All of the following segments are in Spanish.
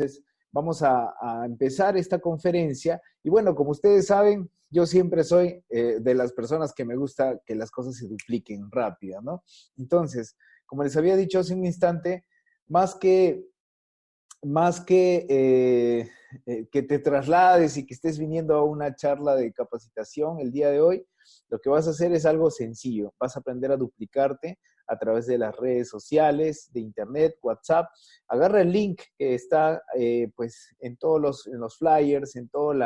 Entonces, vamos a, empezar esta conferencia. Y bueno, como ustedes saben, yo siempre soy eh, de las personas que me gusta que las cosas se dupliquen rápido, ¿no? Entonces, como les había dicho hace un instante, más que, más que, eh, eh, que te traslades y que estés viniendo a una charla de capacitación el día de hoy, lo que vas a hacer es algo sencillo. Vas a aprender a duplicarte a través de las redes sociales, de internet, WhatsApp. Agarra el link que está eh, pues en todos los, los flyers, en todos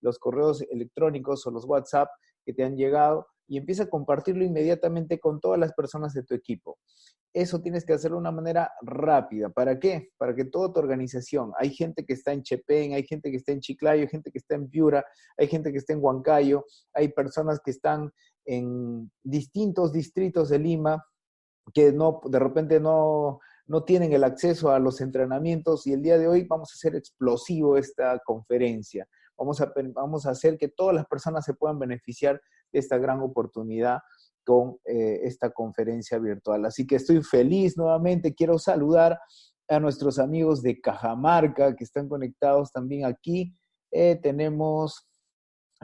los correos electrónicos o los WhatsApp que te han llegado y empieza a compartirlo inmediatamente con todas las personas de tu equipo. Eso tienes que hacerlo de una manera rápida. ¿Para qué? Para que toda tu organización, hay gente que está en Chepén, hay gente que está en Chiclayo, hay gente que está en Piura, hay gente que está en Huancayo, hay personas que están en distintos distritos de Lima, que no, de repente no, no tienen el acceso a los entrenamientos y el día de hoy vamos a hacer explosivo esta conferencia. Vamos a, vamos a hacer que todas las personas se puedan beneficiar de esta gran oportunidad con eh, esta conferencia virtual. Así que estoy feliz nuevamente. Quiero saludar a nuestros amigos de Cajamarca que están conectados también aquí. Eh, tenemos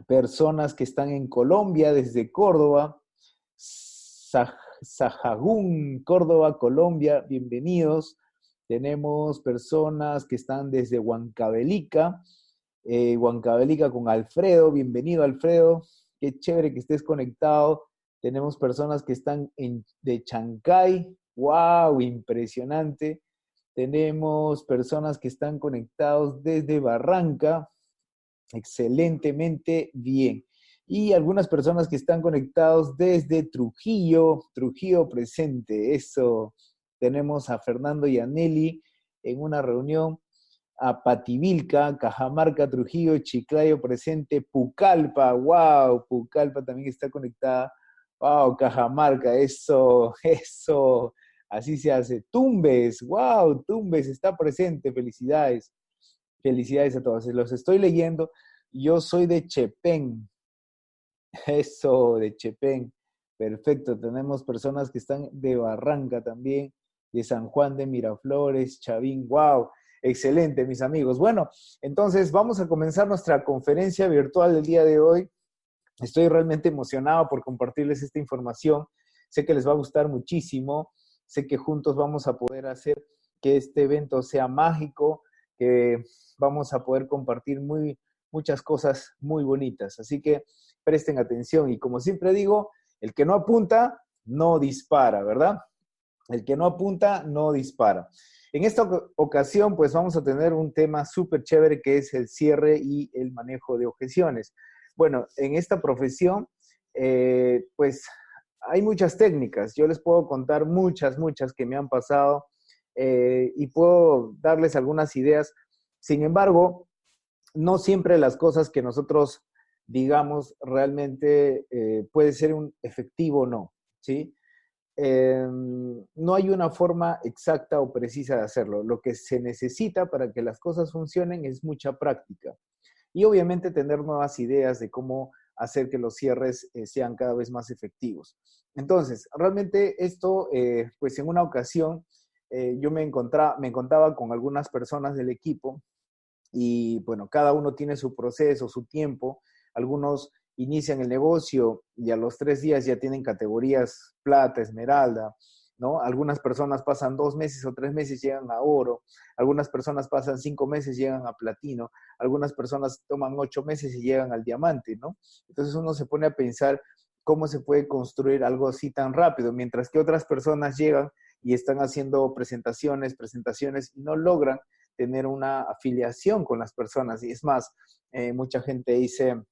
personas que están en Colombia, desde Córdoba. Sajagún, Córdoba, Colombia, bienvenidos. Tenemos personas que están desde Huancavelica, eh, con Alfredo, bienvenido Alfredo, qué chévere que estés conectado. Tenemos personas que están en, de Chancay, wow, impresionante. Tenemos personas que están conectados desde Barranca, excelentemente bien y algunas personas que están conectados desde Trujillo, Trujillo presente, eso. Tenemos a Fernando y a Nelly en una reunión, a Pativilca, Cajamarca, Trujillo, Chiclayo presente, Pucalpa, wow, Pucalpa también está conectada, wow, Cajamarca, eso, eso, así se hace. Tumbes, wow, Tumbes está presente, felicidades, felicidades a todos. Los estoy leyendo, yo soy de Chepén, eso, de Chepén. Perfecto. Tenemos personas que están de Barranca también, de San Juan de Miraflores, Chavín. ¡Wow! Excelente, mis amigos. Bueno, entonces vamos a comenzar nuestra conferencia virtual del día de hoy. Estoy realmente emocionado por compartirles esta información. Sé que les va a gustar muchísimo. Sé que juntos vamos a poder hacer que este evento sea mágico, que vamos a poder compartir muy, muchas cosas muy bonitas. Así que presten atención y como siempre digo, el que no apunta, no dispara, ¿verdad? El que no apunta, no dispara. En esta ocasión, pues vamos a tener un tema súper chévere que es el cierre y el manejo de objeciones. Bueno, en esta profesión, eh, pues hay muchas técnicas. Yo les puedo contar muchas, muchas que me han pasado eh, y puedo darles algunas ideas. Sin embargo, no siempre las cosas que nosotros digamos realmente eh, puede ser un efectivo o no, ¿sí? Em, no hay una forma exacta o precisa de hacerlo. Lo que se necesita para que las cosas funcionen es mucha práctica y obviamente tener nuevas ideas de cómo hacer que los cierres eh, sean cada vez más efectivos. Entonces, realmente esto, eh, pues en una ocasión yo me, encontraba, me encontraba con algunas personas del equipo y bueno, cada uno tiene su proceso, su tiempo. Algunos inician el negocio y a los tres días ya tienen categorías plata, esmeralda, ¿no? Algunas personas pasan dos meses o tres meses llegan a oro, algunas personas pasan cinco meses llegan a platino, algunas personas toman ocho meses y llegan al diamante, ¿no? Entonces uno se pone a pensar cómo se puede construir algo así tan rápido, mientras que otras personas llegan y están haciendo presentaciones, presentaciones y no logran tener una afiliación con las personas. Y es más, eh, mucha gente dice,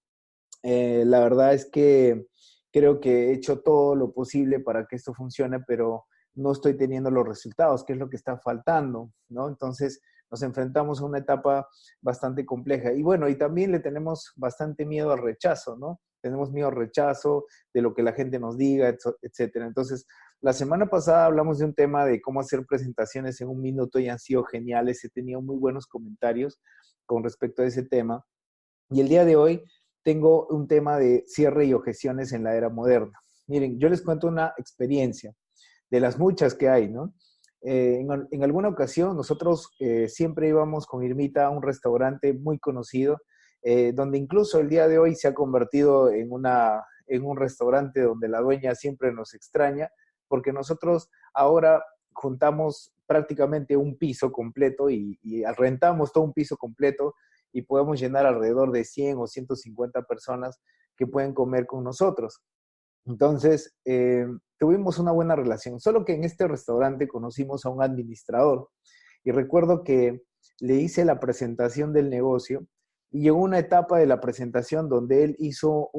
eh, la verdad es que creo que he hecho todo lo posible para que esto funcione, pero no estoy teniendo los resultados, que es lo que está faltando, ¿no? Entonces nos enfrentamos a una etapa bastante compleja. Y bueno, y también le tenemos bastante miedo al rechazo, ¿no? Tenemos miedo al rechazo de lo que la gente nos diga, etcétera. Entonces, la semana pasada hablamos de un tema de cómo hacer presentaciones en un minuto y han sido geniales. He tenido muy buenos comentarios con respecto a ese tema. Y el día de hoy tengo un tema de cierre y objeciones en la era moderna. Miren, yo les cuento una experiencia de las muchas que hay, ¿no? eh, en, alguna ocasión nosotros eh, siempre íbamos con Irmita a un restaurante muy conocido, eh, donde incluso el día de hoy se ha convertido en, una, en un restaurante donde la dueña siempre nos extraña, porque nosotros ahora juntamos prácticamente un piso completo y, y rentamos todo un piso completo y podemos llenar alrededor de 100 o 150 personas que pueden comer con nosotros. Entonces, eh, tuvimos una buena relación, solo que en este restaurante conocimos a un administrador y recuerdo que le hice la presentación del negocio y llegó una etapa de la presentación donde él hizo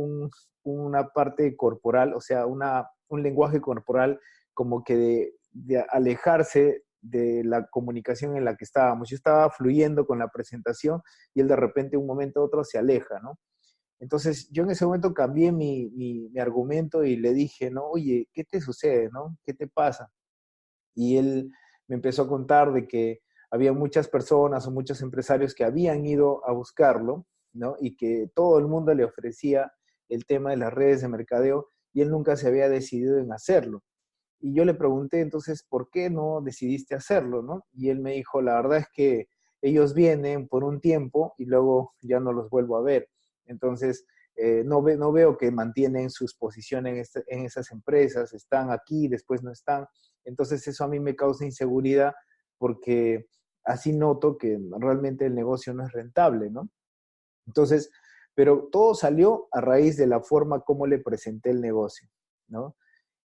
una parte corporal, o sea, una, un lenguaje corporal como que de alejarse de la comunicación en la que estábamos. Yo estaba fluyendo con la presentación y él de repente un momento a otro se aleja, ¿no? Entonces yo en ese momento cambié mi, mi, argumento y le dije, ¿no? Oye, ¿qué te sucede, no? ¿Qué te pasa? Y él me empezó a contar de que había muchas personas o muchos empresarios que habían ido a buscarlo, ¿no? Y que todo el mundo le ofrecía el tema de las redes de mercadeo y él nunca se había decidido en hacerlo. Y yo le pregunté entonces, ¿por qué no decidiste hacerlo, no? Y él me dijo, la verdad es que ellos vienen por un tiempo y luego ya no los vuelvo a ver. Entonces, eh, no, no veo que mantienen sus posiciones en, este, en esas empresas, están aquí, después no están. Entonces, eso a mí me causa inseguridad porque así noto que realmente el negocio no es rentable, ¿no? Entonces, pero todo salió a raíz de la forma como le presenté el negocio, ¿no?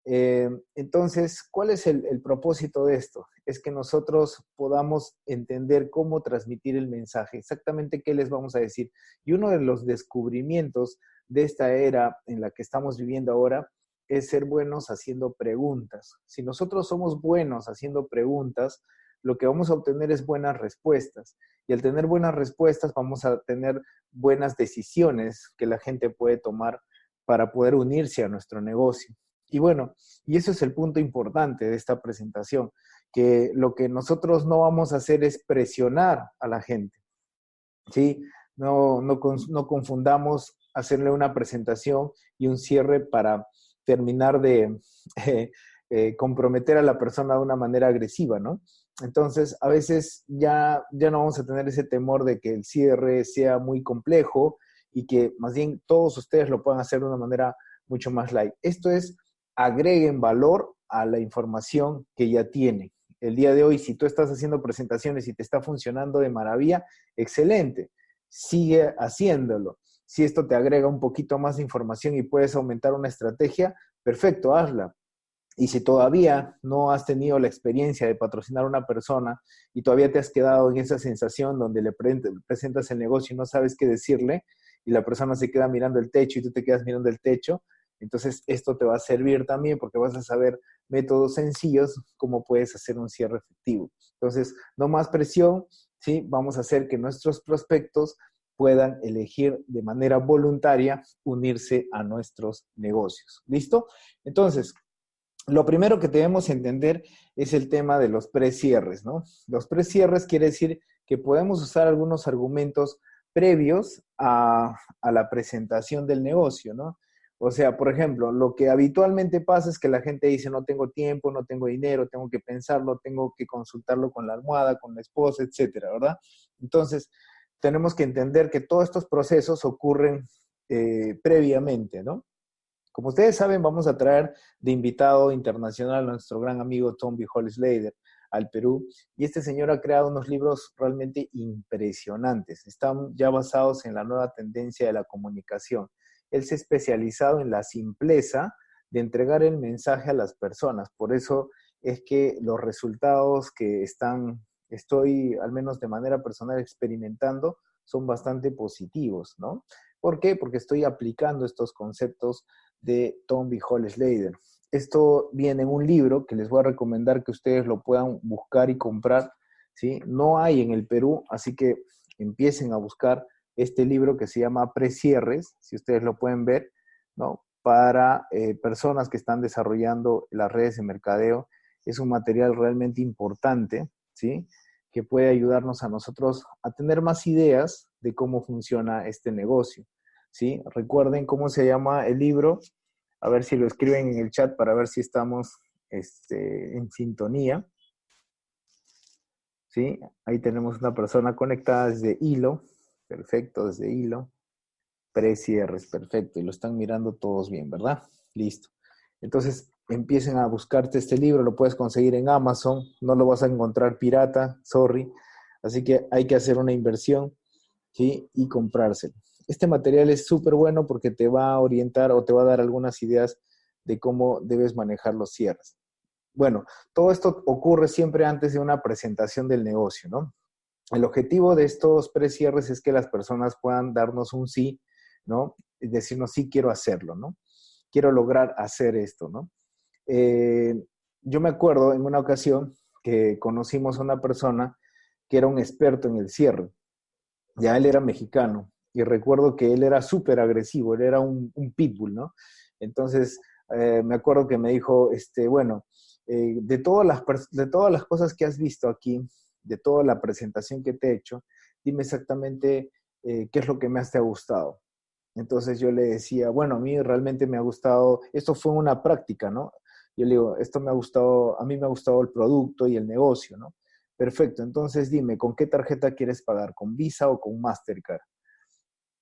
Eh, entonces, ¿cuál es el, propósito de esto? Es que nosotros podamos entender cómo transmitir el mensaje, exactamente qué les vamos a decir. Y uno de los descubrimientos de esta era en la que estamos viviendo ahora es ser buenos haciendo preguntas. Si nosotros somos buenos haciendo preguntas, lo que vamos a obtener es buenas respuestas. Y al tener buenas respuestas, vamos a tener buenas decisiones que la gente puede tomar para poder unirse a nuestro negocio. Y bueno, y eso es el punto importante de esta presentación, que lo que nosotros no vamos a hacer es presionar a la gente. ¿sí? No, no, no confundamos hacerle una presentación y un cierre para terminar de eh, comprometer a la persona de una manera agresiva, ¿no? Entonces, a veces ya, ya no vamos a tener ese temor de que el cierre sea muy complejo y que más bien todos ustedes lo puedan hacer de una manera mucho más light. Esto es agreguen valor a la información que ya tienen. El día de hoy, si tú estás haciendo presentaciones y te está funcionando de maravilla, excelente. Sigue haciéndolo. Si esto te agrega un poquito más de información y puedes aumentar una estrategia, perfecto, hazla. Y si todavía no has tenido la experiencia de patrocinar a una persona y todavía te has quedado en esa sensación donde le presentas el negocio y no sabes qué decirle y la persona se queda mirando el techo y tú te quedas mirando el techo, entonces, esto te va a servir también porque vas a saber métodos sencillos cómo puedes hacer un cierre efectivo. Entonces, no más presión, ¿sí? Vamos a hacer que nuestros prospectos puedan elegir de manera voluntaria unirse a nuestros negocios. ¿Listo? Entonces, lo primero que debemos entender es el tema de los precierres, ¿no? Los precierres quiere decir que podemos usar algunos argumentos previos a, a la presentación del negocio, ¿no? O sea, por ejemplo, lo que habitualmente pasa es que la gente dice, no tengo tiempo, no tengo dinero, tengo que pensarlo, tengo que consultarlo con la almohada, con la esposa, etcétera, ¿verdad? Entonces, tenemos que entender que todos estos procesos ocurren eh, previamente, ¿no? Como ustedes saben, vamos a traer de invitado internacional a nuestro gran amigo Tom B. Al Perú. Y este señor ha creado unos libros realmente impresionantes. Están ya basados en la nueva tendencia de la comunicación él se ha especializado en la simpleza de entregar el mensaje a las personas. Por eso es que los resultados que están, estoy al menos de manera personal experimentando, son bastante positivos, ¿no? ¿Por qué? Porque estoy aplicando estos conceptos de Tom B. Hall Slater. Esto viene en un libro que les voy a recomendar que ustedes lo puedan buscar y comprar, ¿sí? No hay en el Perú, así que empiecen a buscar este libro que se llama Precierres, si ustedes lo pueden ver, ¿no? Para eh, personas que están desarrollando las redes de mercadeo. Es un material realmente importante, ¿sí? Que puede ayudarnos a nosotros a tener más ideas de cómo funciona este negocio, ¿sí? Recuerden cómo se llama el libro, a ver si lo escriben en el chat para ver si estamos este, en sintonía. ¿sí? Ahí tenemos una persona conectada desde hilo, perfecto, desde hilo, precierres, perfecto, y lo están mirando todos bien, ¿verdad? Listo. Entonces, empiecen a buscarte este libro, lo puedes conseguir en Amazon, no lo vas a encontrar pirata, sorry, así que hay que hacer una inversión. Y comprárselo. Este material es súper bueno porque te va a orientar o te va a dar algunas ideas de cómo debes manejar los cierres. Bueno, todo esto ocurre siempre antes de una presentación del negocio, ¿no? El objetivo de estos precierres es que las personas puedan darnos un sí, ¿no? Y decirnos, sí, quiero hacerlo, ¿no? Quiero lograr hacer esto, ¿no? Eh, yo me acuerdo en una ocasión que conocimos a una persona que era un experto en el cierre. Ya él era mexicano y recuerdo que él era súper agresivo, él era un, pitbull, ¿no? Entonces, eh, me acuerdo que me dijo, este, bueno, eh, de, todas las, de todas las cosas que has visto aquí, de toda la presentación que te he hecho, dime exactamente eh, qué es lo que más te ha gustado. Entonces yo le decía, bueno, a mí realmente me ha gustado, esto fue una práctica, ¿no? Yo le digo, esto me ha gustado, a mí me ha gustado el producto y el negocio, ¿no? Perfecto, entonces dime, ¿con qué tarjeta quieres pagar? ¿Con Visa o con Mastercard?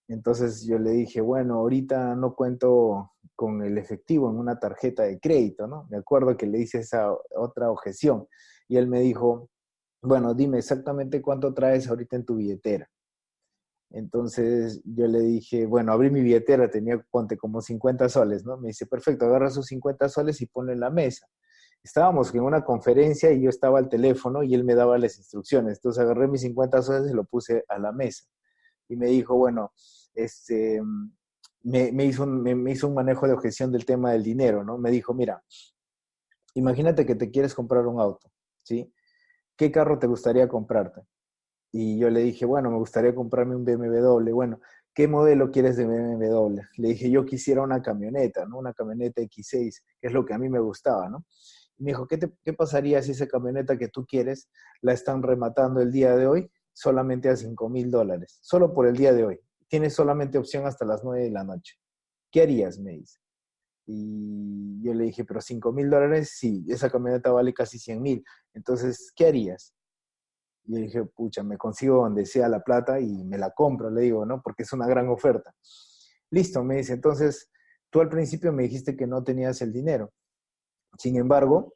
Entonces yo le dije, bueno, ahorita no cuento con el efectivo en una tarjeta de crédito, ¿no? Me acuerdo que le hice esa otra objeción y él me dijo, bueno, dime exactamente cuánto traes ahorita en tu billetera. Entonces yo le dije, bueno, abrí mi billetera, tenía, ponte, como 50 soles, ¿no? Me dice, perfecto, agarra esos 50 soles y ponlo en la mesa. Estábamos en una conferencia y yo estaba al teléfono y él me daba las instrucciones. Entonces agarré mis 50 soles y lo puse a la mesa. Y me dijo, bueno, este, me, hizo un, me, hizo un manejo de objeción del tema del dinero, ¿no? Me dijo, mira, imagínate que te quieres comprar un auto, ¿sí? ¿Qué carro te gustaría comprarte? Y yo le dije, bueno, me gustaría comprarme un BMW. Bueno, ¿qué modelo quieres de BMW? Le dije, yo quisiera una camioneta, ¿no? Una camioneta X6, que es lo que a mí me gustaba, ¿no? Y me dijo, ¿qué, ¿qué pasaría si esa camioneta que tú quieres la están rematando el día de hoy solamente a 5 mil dólares? Solo por el día de hoy tienes solamente opción hasta las 9 de la noche. ¿Qué harías? Me dice. Y yo le dije, pero 5 mil dólares, sí, esa camioneta vale casi 100 mil. Entonces, ¿qué harías? Y le dije, pucha, me consigo donde sea la plata y me la compro, le digo, ¿no? Porque es una gran oferta. Listo, me dice, entonces, tú al principio me dijiste que no tenías el dinero. Sin embargo,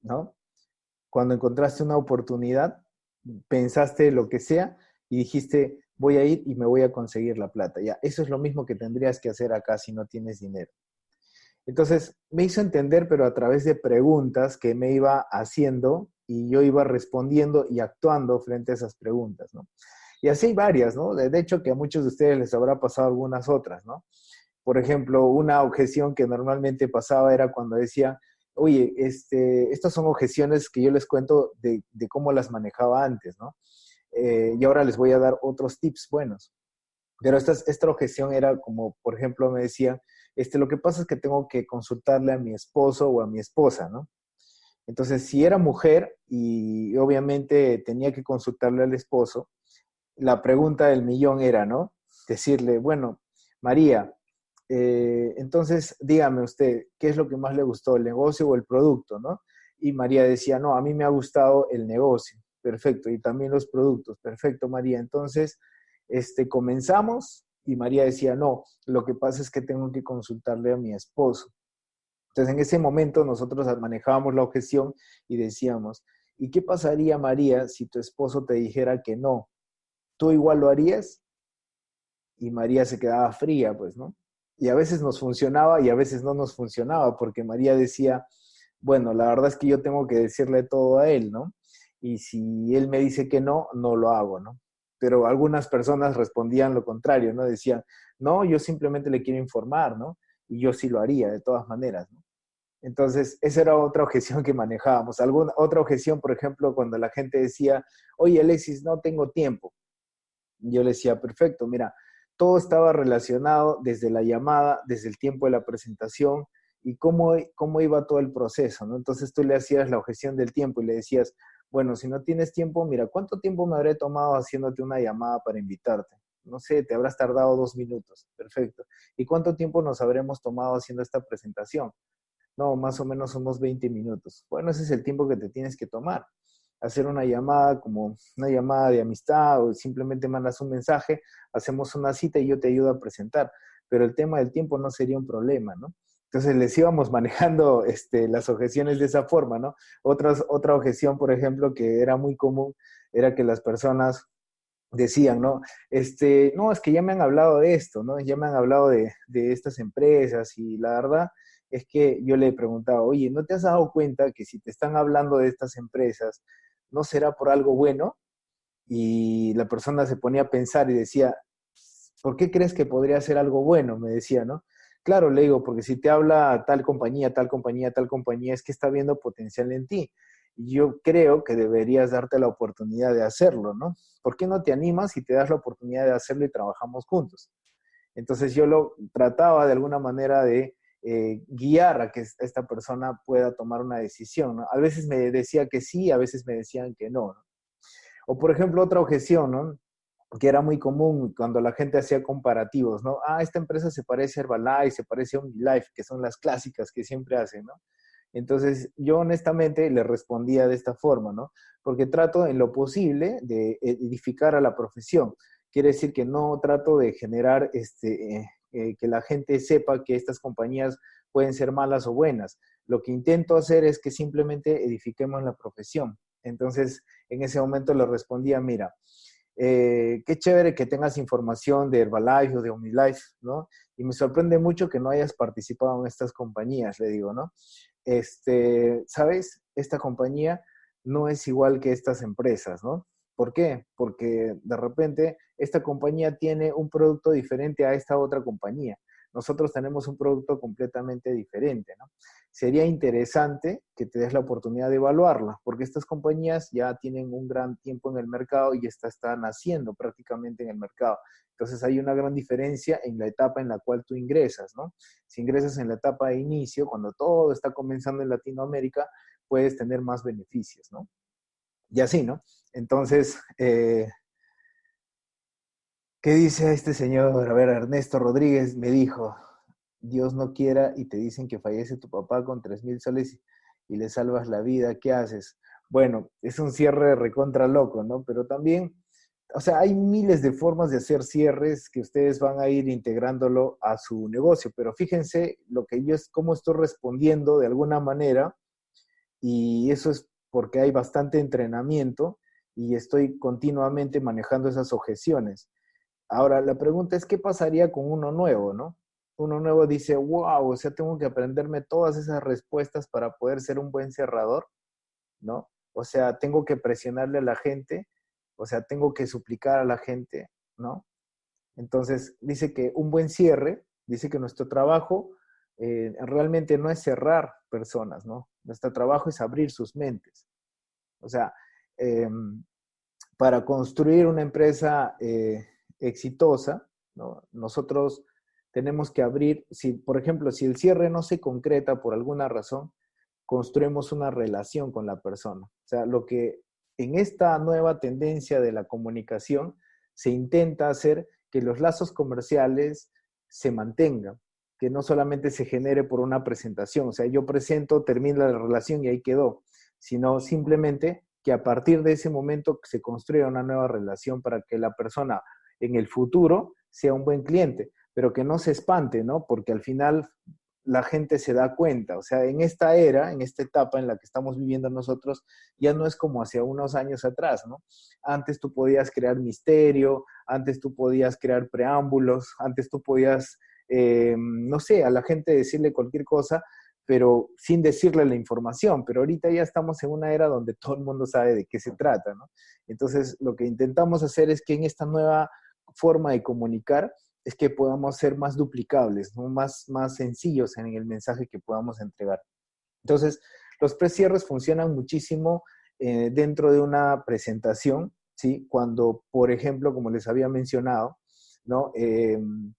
¿no? Cuando encontraste una oportunidad, pensaste lo que sea y dijiste, voy a ir y me voy a conseguir la plata. Ya, eso es lo mismo que tendrías que hacer acá si no tienes dinero. Entonces, me hizo entender, pero a través de preguntas que me iba haciendo y yo iba respondiendo y actuando frente a esas preguntas, ¿no? Y así hay varias, ¿no? De hecho, que a muchos de ustedes les habrá pasado algunas otras, ¿no? Por ejemplo, una objeción que normalmente pasaba era cuando decía, oye, este, estas son objeciones que yo les cuento de, cómo las manejaba antes, ¿no? Eh, y ahora les voy a dar otros tips buenos. Pero esta, esta objeción era como, por ejemplo, me decía, este, lo que pasa es que tengo que consultarle a mi esposo o a mi esposa, ¿no? Entonces, si era mujer y obviamente tenía que consultarle al esposo, la pregunta del millón era, ¿no? Decirle, bueno, María, eh, entonces dígame usted, ¿qué es lo que más le gustó, el negocio o el producto, ¿no? Y María decía, no, a mí me ha gustado el negocio perfecto, y también los productos, perfecto, María. Entonces, este, comenzamos y María decía, no, lo que pasa es que tengo que consultarle a mi esposo. Entonces, en ese momento nosotros manejábamos la objeción y decíamos, ¿y qué pasaría, María, si tu esposo te dijera que no? ¿Tú igual lo harías? Y María se quedaba fría, pues, ¿no? Y a veces nos funcionaba y a veces no nos funcionaba, porque María decía, bueno, la verdad es que yo tengo que decirle todo a él, ¿no? y si él me dice que no, no lo hago, ¿no? Pero algunas personas respondían lo contrario, ¿no? Decían, no, yo simplemente le quiero informar, ¿no? Y yo sí lo haría, de todas maneras, ¿no? Entonces, esa era otra objeción que manejábamos. Alguna, otra objeción, por ejemplo, cuando la gente decía, oye, Alexis, no tengo tiempo. Yo le decía, perfecto, mira, todo estaba relacionado desde la llamada, desde el tiempo de la presentación y cómo, cómo iba todo el proceso, ¿no? Entonces tú le hacías la objeción del tiempo y le decías, bueno, si no tienes tiempo, mira, ¿cuánto tiempo me habré tomado haciéndote una llamada para invitarte? No sé, te habrás tardado dos minutos. Perfecto. ¿Y cuánto tiempo nos habremos tomado haciendo esta presentación? No, más o menos unos 20 minutos. Bueno, ese es el tiempo que te tienes que tomar. hacer una llamada como una llamada de amistad o simplemente mandas un mensaje, hacemos una cita y yo te ayudo a presentar. Pero el tema del tiempo no sería un problema, ¿no? Entonces les íbamos manejando este, las objeciones de esa forma, ¿no? Otras, otra objeción, por ejemplo, que era muy común, era que las personas decían, ¿no? Este, no, es que ya me han hablado de esto, ¿no? Ya me han hablado de, de estas empresas y la verdad es que yo le he preguntado, oye, ¿no te has dado cuenta que si te están hablando de estas empresas, no será por algo bueno? Y la persona se ponía a pensar y decía, ¿por qué crees que podría ser algo bueno? Me decía, ¿no? Claro, le digo, porque si te habla tal compañía, tal compañía, tal compañía, es que está viendo potencial en ti. Yo creo que deberías darte la oportunidad de hacerlo, ¿no? ¿Por qué no te animas y te das la oportunidad de hacerlo y trabajamos juntos? Entonces yo lo trataba de alguna manera de eh, guiar a que esta persona pueda tomar una decisión. ¿no? A veces me decía que sí, a veces me decían que no, no. O por ejemplo, otra objeción, ¿no? Que era muy común cuando la gente hacía comparativos, ¿no? Ah, esta empresa se parece a Herbalife, se parece a OmniLife, que son las clásicas que siempre hacen, ¿no? Entonces, yo honestamente le respondía de esta forma, ¿no? Porque trato en lo posible de edificar a la profesión. Quiere decir que no trato de generar este, eh, eh, que la gente sepa que estas compañías pueden ser malas o buenas. Lo que intento hacer es que simplemente edifiquemos la profesión. Entonces, en ese momento le respondía, mira, eh, qué chévere que tengas información de Herbalife o de OmniLife, ¿no? Y me sorprende mucho que no hayas participado en estas compañías, le digo, ¿no? Este, ¿sabes? Esta compañía no es igual que estas empresas, ¿no? ¿Por qué? Porque de repente esta compañía tiene un producto diferente a esta otra compañía. Nosotros tenemos un producto completamente diferente, ¿no? Sería interesante que te des la oportunidad de evaluarla, porque estas compañías ya tienen un gran tiempo en el mercado y está naciendo prácticamente en el mercado. Entonces hay una gran diferencia en la etapa en la cual tú ingresas, ¿no? Si ingresas en la etapa de inicio, cuando todo está comenzando en Latinoamérica, puedes tener más beneficios, ¿no? Y así, ¿no? Entonces, eh, ¿qué dice este señor? A ver, Ernesto Rodríguez me dijo, Dios no quiera y te dicen que fallece tu papá con tres mil soles y le salvas la vida, ¿qué haces? Bueno, es un cierre recontra loco, ¿no? Pero también, o sea, hay miles de formas de hacer cierres que ustedes van a ir integrándolo a su negocio, pero fíjense lo que yo es, cómo estoy respondiendo de alguna manera y eso es porque hay bastante entrenamiento y estoy continuamente manejando esas objeciones. Ahora, la pregunta es, ¿qué pasaría con uno nuevo, no? Uno nuevo dice, wow, o sea, tengo que aprenderme todas esas respuestas para poder ser un buen cerrador, ¿no? O sea, tengo que presionarle a la gente, o sea, tengo que suplicar a la gente, ¿no? Entonces, dice que un buen cierre, dice que nuestro trabajo eh, realmente no es cerrar personas, ¿no? Nuestro trabajo es abrir sus mentes. O sea, Em, para construir una empresa eh, exitosa, nosotros tenemos que abrir, si, por ejemplo, si el cierre no se concreta por alguna razón, construimos una relación con la persona. O sea, lo que en esta nueva tendencia de la comunicación se intenta hacer que los lazos comerciales se mantengan, que no solamente se genere por una presentación, o sea, yo presento, termina la relación y ahí quedó, sino simplemente que a partir de ese momento se construya una nueva relación para que la persona en el futuro sea un buen cliente, pero que no se espante, ¿no? Porque al final la gente se da cuenta, o sea, en esta era, en esta etapa en la que estamos viviendo nosotros, ya no es como hace unos años atrás, ¿no? Antes tú podías crear misterio, antes tú podías crear preámbulos, antes tú podías, eh, no sé, a la gente decirle cualquier cosa pero sin decirle la información. Pero ahorita ya estamos en una era donde todo el mundo sabe de qué se trata, ¿no? Entonces, lo que intentamos hacer es que en esta nueva forma de comunicar es que podamos ser más duplicables, más, más sencillos en el mensaje que podamos entregar. Entonces, los precierres funcionan muchísimo eh, dentro de una presentación, ¿sí? Cuando, por ejemplo, como les había mencionado, ¿no? Em,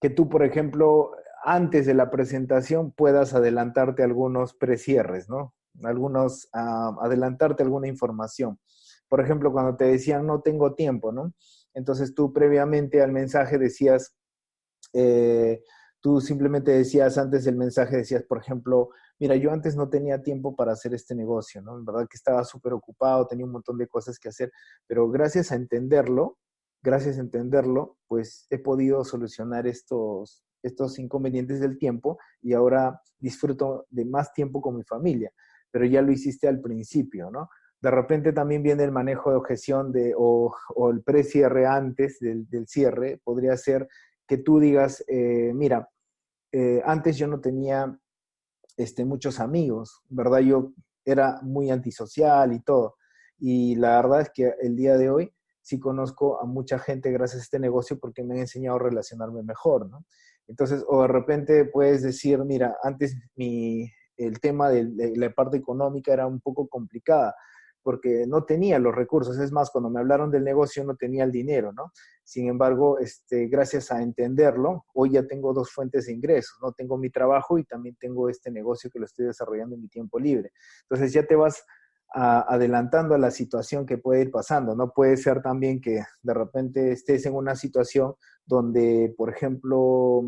que tú, por ejemplo, antes de la presentación puedas adelantarte algunos precierres, ¿no? Algunos, ah, adelantarte alguna información. Por ejemplo, cuando te decían no tengo tiempo, ¿no? Entonces tú previamente al mensaje decías, eh, tú simplemente decías antes del mensaje, decías, por ejemplo, mira, yo antes no tenía tiempo para hacer este negocio, ¿no? En verdad que estaba súper ocupado, tenía un montón de cosas que hacer, pero gracias a entenderlo, gracias a entenderlo, pues he podido solucionar estos, estos inconvenientes del tiempo y ahora disfruto de más tiempo con mi familia, pero ya lo hiciste al principio, ¿no? De repente también viene el manejo de objeción de, o, el precierre antes del, cierre, podría ser que tú digas, eh, mira, eh, antes yo no tenía este, muchos amigos, ¿verdad? Yo era muy antisocial y todo. Y la verdad es que el día de hoy sí conozco a mucha gente gracias a este negocio porque me han enseñado a relacionarme mejor, ¿no? Entonces, o de repente puedes decir, mira, antes mi, el tema de, la parte económica era un poco complicada porque no tenía los recursos. Es más, cuando me hablaron del negocio no tenía el dinero, ¿no? Sin embargo, este, gracias a entenderlo, hoy ya tengo dos fuentes de ingresos, ¿no? Tengo mi trabajo y también tengo este negocio que lo estoy desarrollando en mi tiempo libre. Entonces ya te vas adelantando a la situación que puede ir pasando. No puede ser también que de repente estés en una situación donde, por ejemplo,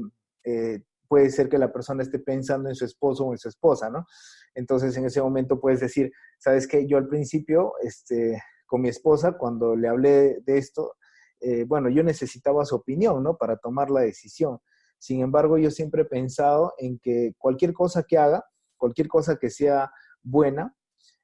eh, puede ser que la persona esté pensando en su esposo o en su esposa, ¿no? Entonces en ese momento puedes decir, sabes que yo al principio, este, con mi esposa, cuando le hablé de esto, eh, bueno, yo necesitaba su opinión, ¿no? Para tomar la decisión. Sin embargo, yo siempre he pensado en que cualquier cosa que haga, cualquier cosa que sea buena,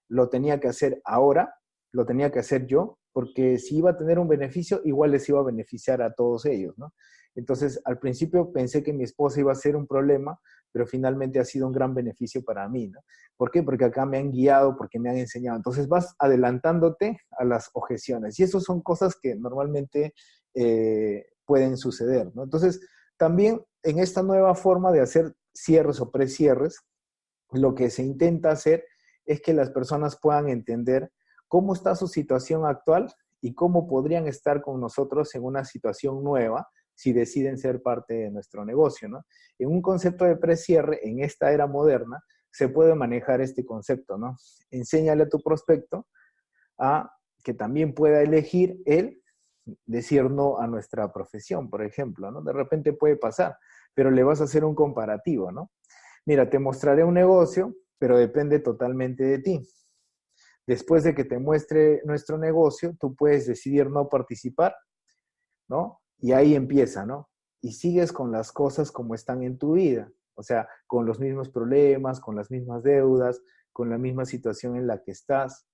lo tenía que hacer ahora, lo tenía que hacer yo, porque si iba a tener un beneficio, igual les iba a beneficiar a todos ellos, ¿no? Entonces, al principio pensé que mi esposa iba a ser un problema, pero finalmente ha sido un gran beneficio para mí, ¿no? ¿Por qué? Porque acá me han guiado, porque me han enseñado. Entonces, vas adelantándote a las objeciones. Y eso son cosas que normalmente eh, pueden suceder, ¿no? Entonces, también en esta nueva forma de hacer cierres o precierres, lo que se intenta hacer es que las personas puedan entender cómo está su situación actual y cómo podrían estar con nosotros en una situación nueva si deciden ser parte de nuestro negocio, ¿no? En un concepto de precierre, en esta era moderna, se puede manejar este concepto, ¿no? Enséñale a tu prospecto a que también pueda elegir él decir no a nuestra profesión, por ejemplo, ¿no? De repente puede pasar, pero le vas a hacer un comparativo, ¿no? Mira, te mostraré un negocio pero depende totalmente de ti. Después de que te muestre nuestro negocio, tú puedes decidir no participar, ¿no? Y ahí empieza, ¿no? Y sigues con las cosas como están en tu vida, o sea, con los mismos problemas, con las mismas deudas, con la misma situación en la que estás,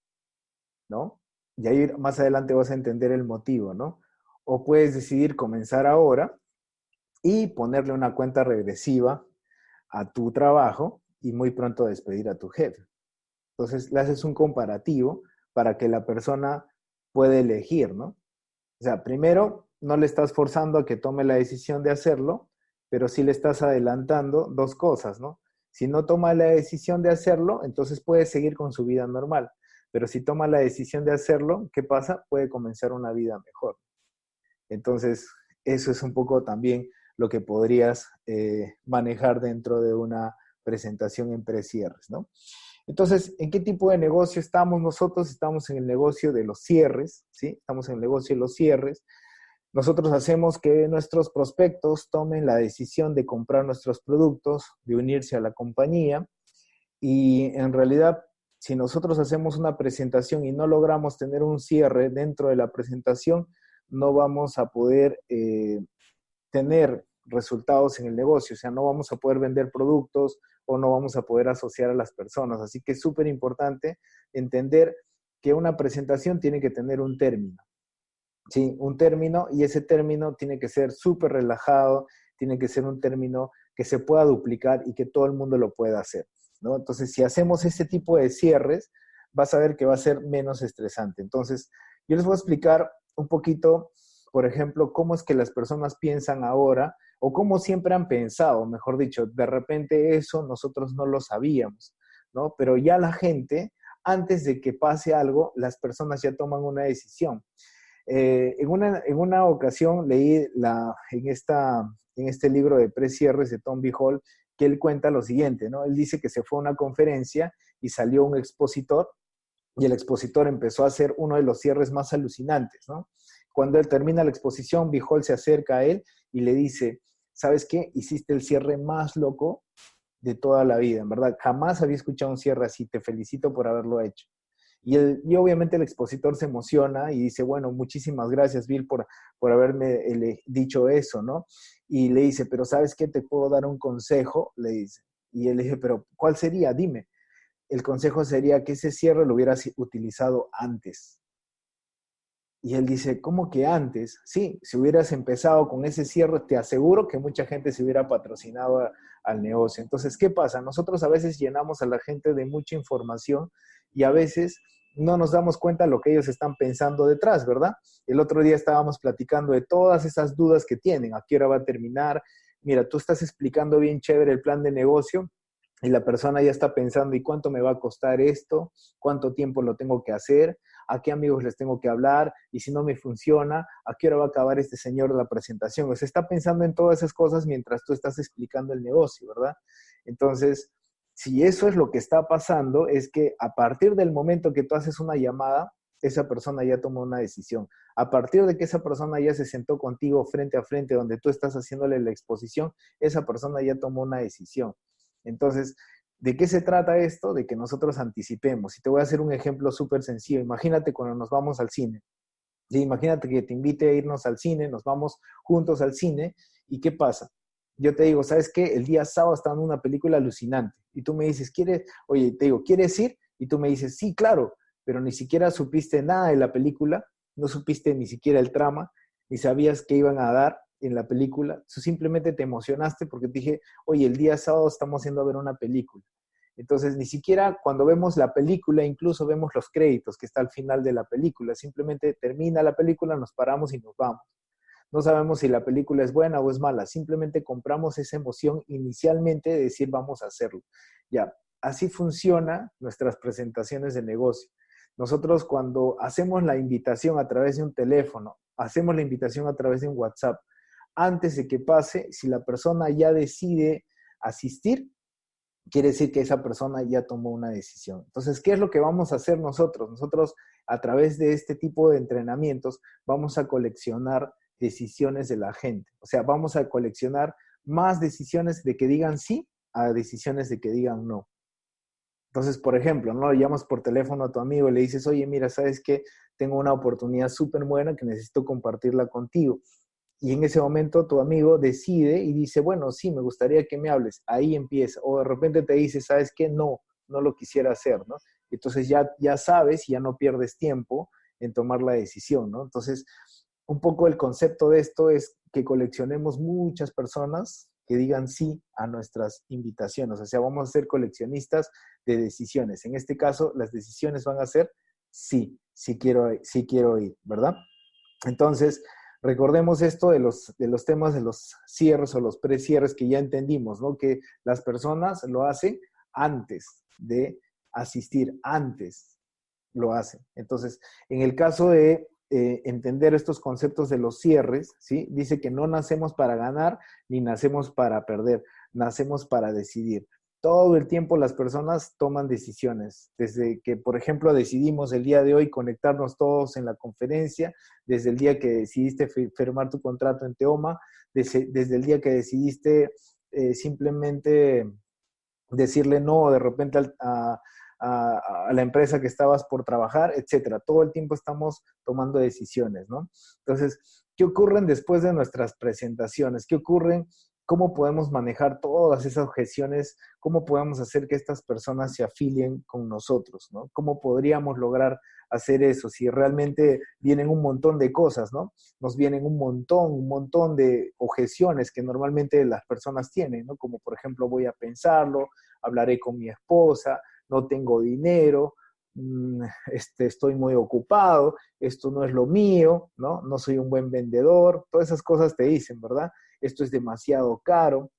¿no? Y ahí más adelante vas a entender el motivo, ¿no? O puedes decidir comenzar ahora y ponerle una cuenta regresiva a tu trabajo y muy pronto despedir a tu jefe. Entonces, le haces un comparativo para que la persona pueda elegir, ¿no? O sea, primero, no le estás forzando a que tome la decisión de hacerlo, pero sí le estás adelantando dos cosas, ¿no? Si no toma la decisión de hacerlo, entonces puede seguir con su vida normal. Pero si toma la decisión de hacerlo, ¿qué pasa? Puede comenzar una vida mejor. Entonces, eso es un poco también lo que podrías eh, manejar dentro de una presentación en precierres, ¿no? Entonces, ¿en qué tipo de negocio estamos nosotros? Estamos en el negocio de los cierres, ¿sí? Estamos en el negocio de los cierres. Nosotros hacemos que nuestros prospectos tomen la decisión de comprar nuestros productos, de unirse a la compañía y en realidad si nosotros hacemos una presentación y no logramos tener un cierre dentro de la presentación, no vamos a poder eh, tener resultados en el negocio, o sea, no vamos a poder vender productos o no vamos a poder asociar a las personas. Así que es súper importante entender que una presentación tiene que tener un término. Sí, un término y ese término tiene que ser súper relajado, tiene que ser un término que se pueda duplicar y que todo el mundo lo pueda hacer. ¿no? Entonces, si hacemos este tipo de cierres, vas a ver que va a ser menos estresante. Entonces, yo les voy a explicar un poquito, por ejemplo, cómo es que las personas piensan ahora o como siempre han pensado, mejor dicho, de repente eso nosotros no lo sabíamos, ¿no? Pero ya la gente, antes de que pase algo, las personas ya toman una decisión. Eh, en, una, en, una, ocasión leí la, en, esta, en este libro de precierres de Tom B. Hall que él cuenta lo siguiente, ¿no? Él dice que se fue a una conferencia y salió un expositor y el expositor empezó a hacer uno de los cierres más alucinantes, ¿no? Cuando él termina la exposición, Bijol se acerca a él y le dice, ¿sabes qué? Hiciste el cierre más loco de toda la vida, en verdad. Jamás había escuchado un cierre así, te felicito por haberlo hecho. Y, y, obviamente el expositor se emociona y dice, bueno, muchísimas gracias, Bill, por, por haberme dicho eso, ¿no? Y le dice, pero ¿sabes qué? Te puedo dar un consejo, le dice. Y él dice, pero ¿cuál sería? Dime. El consejo sería que ese cierre lo hubieras utilizado antes. Y él dice, ¿cómo que antes? Sí, si hubieras empezado con ese cierre, te aseguro que mucha gente se hubiera patrocinado al negocio. Entonces, ¿qué pasa? Nosotros a veces llenamos a la gente de mucha información y a veces no nos damos cuenta lo que ellos están pensando detrás, ¿verdad? El otro día estábamos platicando de todas esas dudas que tienen, a qué hora va a terminar. Mira, tú estás explicando bien chévere el plan de negocio y la persona ya está pensando, ¿y cuánto me va a costar esto? ¿Cuánto tiempo lo tengo que hacer? ¿A qué amigos les tengo que hablar? Y si no me funciona, ¿a qué hora va a acabar este señor la presentación? O sea, está pensando en todas esas cosas mientras tú estás explicando el negocio, ¿verdad? Entonces, si eso es lo que está pasando, es que a partir del momento que tú haces una llamada, esa persona ya tomó una decisión. A partir de que esa persona ya se sentó contigo frente a frente, donde tú estás haciéndole la exposición, esa persona ya tomó una decisión. Entonces, ¿de qué se trata esto? De que nosotros anticipemos. Y te voy a hacer un ejemplo súper sencillo. Imagínate cuando nos vamos al cine. imagínate que te invite a irnos al cine, nos vamos juntos al cine, ¿y qué pasa? Yo te digo, ¿sabes qué? El día sábado está en una película alucinante. Y tú me dices, ¿quieres? Oye, te digo, ¿quieres ir? Y tú me dices, sí, claro, pero ni siquiera supiste nada de la película, no supiste ni siquiera el trama, ni sabías qué iban a dar en la película. Simplemente te emocionaste porque te dije, oye, el día sábado estamos yendo a ver una película. Entonces, ni siquiera cuando vemos la película, incluso vemos los créditos que está al final de la película. Simplemente termina la película, nos paramos y nos vamos. No sabemos si la película es buena o es mala, simplemente compramos esa emoción inicialmente de decir vamos a hacerlo. Ya, así funciona nuestras presentaciones de negocio. Nosotros cuando hacemos la invitación a través de un teléfono, hacemos la invitación a través de un WhatsApp, antes de que pase, si la persona ya decide asistir, quiere decir que esa persona ya tomó una decisión. Entonces, ¿qué es lo que vamos a hacer nosotros? Nosotros, a través de este tipo de entrenamientos, vamos a coleccionar decisiones de la gente. O sea, vamos a coleccionar más decisiones de que digan sí a decisiones de que digan no. Entonces, por ejemplo, ¿no? Llamas por teléfono a tu amigo y le dices, oye, mira, ¿sabes qué? Tengo una oportunidad súper buena que necesito compartirla contigo. Y en ese momento tu amigo decide y dice, bueno, sí, me gustaría que me hables. Ahí empieza. O de repente te dice, ¿sabes qué? No, no lo quisiera hacer, ¿no? Entonces ya, ya sabes y ya no pierdes tiempo en tomar la decisión, ¿no? Entonces, un poco el concepto de esto es que coleccionemos muchas personas que digan sí a nuestras invitaciones. O sea, vamos a ser coleccionistas de decisiones. En este caso, las decisiones van a ser sí, sí quiero, sí quiero ir, ¿verdad? Entonces, recordemos esto de los, de los temas de los cierres o los precierres que ya entendimos, ¿no? Que las personas lo hacen antes de asistir, antes lo hacen. Entonces, en el caso de eh, entender estos conceptos de los cierres, ¿sí? Dice que no nacemos para ganar ni nacemos para perder, nacemos para decidir. Todo el tiempo las personas toman decisiones, desde que, por ejemplo, decidimos el día de hoy conectarnos todos en la conferencia, desde el día que decidiste firmar tu contrato en Teoma, desde, el día que decidiste eh, simplemente decirle no de repente a, la empresa que estabas por trabajar, etcétera. Todo el tiempo estamos tomando decisiones, ¿no? Entonces, ¿qué ocurren después de nuestras presentaciones? ¿Qué ocurren? ¿Cómo podemos manejar todas esas objeciones? ¿Cómo podemos hacer que estas personas se afilien con nosotros? ¿no? ¿Cómo podríamos lograr hacer eso si realmente vienen un montón de cosas, ¿no? Nos vienen un montón, un montón de objeciones que normalmente las personas tienen, ¿no? Como por ejemplo, voy a pensarlo, hablaré con mi esposa, no tengo dinero, mm, este, estoy muy ocupado, esto no es lo mío, ¿no? No soy un buen vendedor, todas esas cosas te dicen, ¿verdad? Esto es demasiado caro.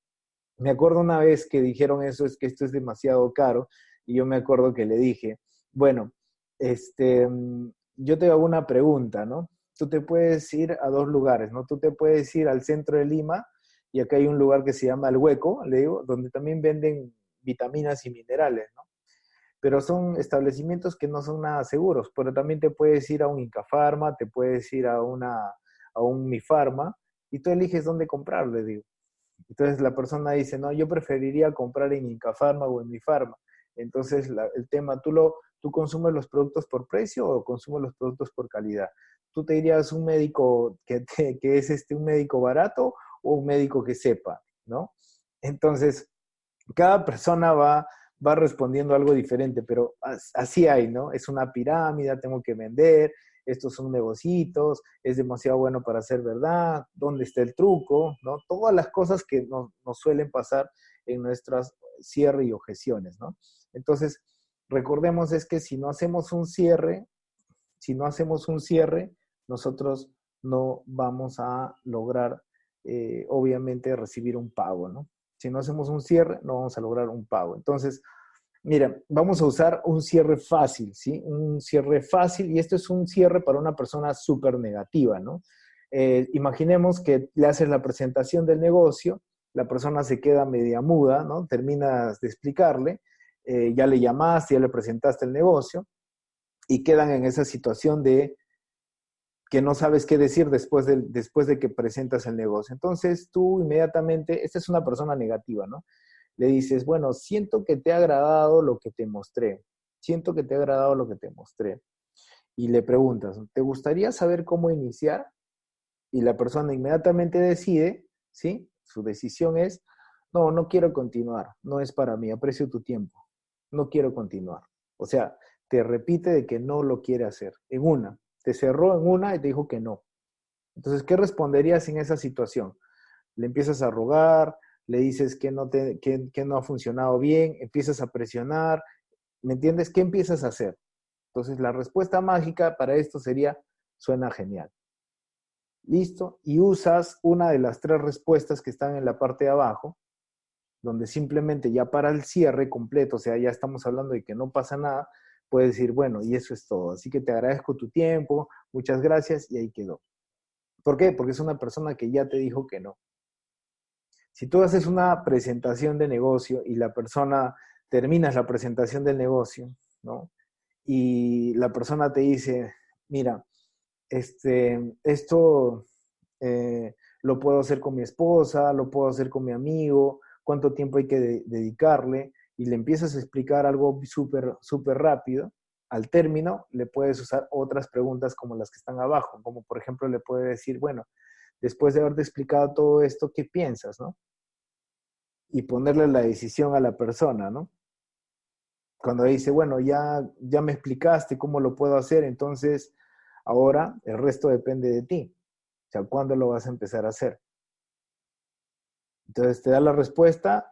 Me acuerdo una vez que dijeron eso, es que esto es demasiado caro, y yo me acuerdo que le dije, bueno, este, mm, yo te hago una pregunta, ¿no? Tú te puedes ir a dos lugares, ¿no? Tú te puedes ir al centro de Lima, y acá hay un lugar que se llama El Hueco, le digo, donde también venden vitaminas y minerales, ¿no? Pero son establecimientos que no son nada seguros, pero también te puedes ir a un Incafarma, te puedes ir a, una, a un Mifarma, y tú eliges dónde comprarle, digo. Entonces la persona dice, no, yo preferiría comprar en Incafarma o en mi farma. Entonces el tema, ¿tú, lo, ¿tú consumes los productos por precio o consumes los productos por calidad? ¿Tú te dirías un médico que, que es este, un médico barato o un médico que sepa? ¿no? Entonces, cada persona va, va respondiendo algo diferente, pero así hay, ¿no? Es una pirámide, tengo que vender, estos son negocitos, es demasiado bueno para ser verdad, ¿dónde está el truco? ¿no? Todas las cosas que nos, suelen pasar en nuestras cierre y objeciones, ¿no? Entonces, recordemos es que si no hacemos un cierre, si no hacemos un cierre, nosotros no vamos a lograr, eh, obviamente, recibir un pago, ¿no? Si no hacemos un cierre, no vamos a lograr un pago. Entonces, mira, vamos a usar un cierre fácil, ¿sí? Un cierre fácil, y esto es un cierre para una persona súper negativa, ¿no? Eh, imaginemos que le haces la presentación del negocio, la persona se queda media muda, ¿no? Terminas de explicarle, eh, ya le llamaste, ya le presentaste el negocio, y quedan en esa situación de que no sabes qué decir después de, después de que presentas el negocio. Entonces tú inmediatamente, esta es una persona negativa, ¿no? Le dices, bueno, siento que te ha agradado lo que te mostré, siento que te ha agradado lo que te mostré. Y le preguntas, ¿te gustaría saber cómo iniciar? Y la persona inmediatamente decide, ¿sí? Su decisión es, no, no quiero continuar, no es para mí, aprecio tu tiempo, no quiero continuar. O sea, te repite de que no lo quiere hacer, en una te cerró en una y te dijo que no. Entonces, ¿qué responderías en esa situación? Le empiezas a rogar, le dices que no, te, que, no ha funcionado bien, empiezas a presionar, ¿me entiendes? ¿Qué empiezas a hacer? Entonces, la respuesta mágica para esto sería, suena genial. Listo. Y usas una de las tres respuestas que están en la parte de abajo, donde simplemente ya para el cierre completo, o sea, ya estamos hablando de que no pasa nada, puedes decir, bueno, y eso es todo. Así que te agradezco tu tiempo, muchas gracias y ahí quedó. ¿Por qué? Porque es una persona que ya te dijo que no. Si tú haces una presentación de negocio y la persona, terminas la presentación del negocio, ¿no? Y la persona te dice, mira, este, esto eh, lo puedo hacer con mi esposa, lo puedo hacer con mi amigo, cuánto tiempo hay que dedicarle, y le empiezas a explicar algo súper, súper rápido, al término le puedes usar otras preguntas como las que están abajo, como por ejemplo le puede decir, bueno, después de haberte explicado todo esto, ¿qué piensas, no? Y ponerle la decisión a la persona, ¿no? Cuando dice, bueno, ya, ya me explicaste cómo lo puedo hacer, entonces ahora el resto depende de ti. O sea, ¿cuándo lo vas a empezar a hacer? Entonces te da la respuesta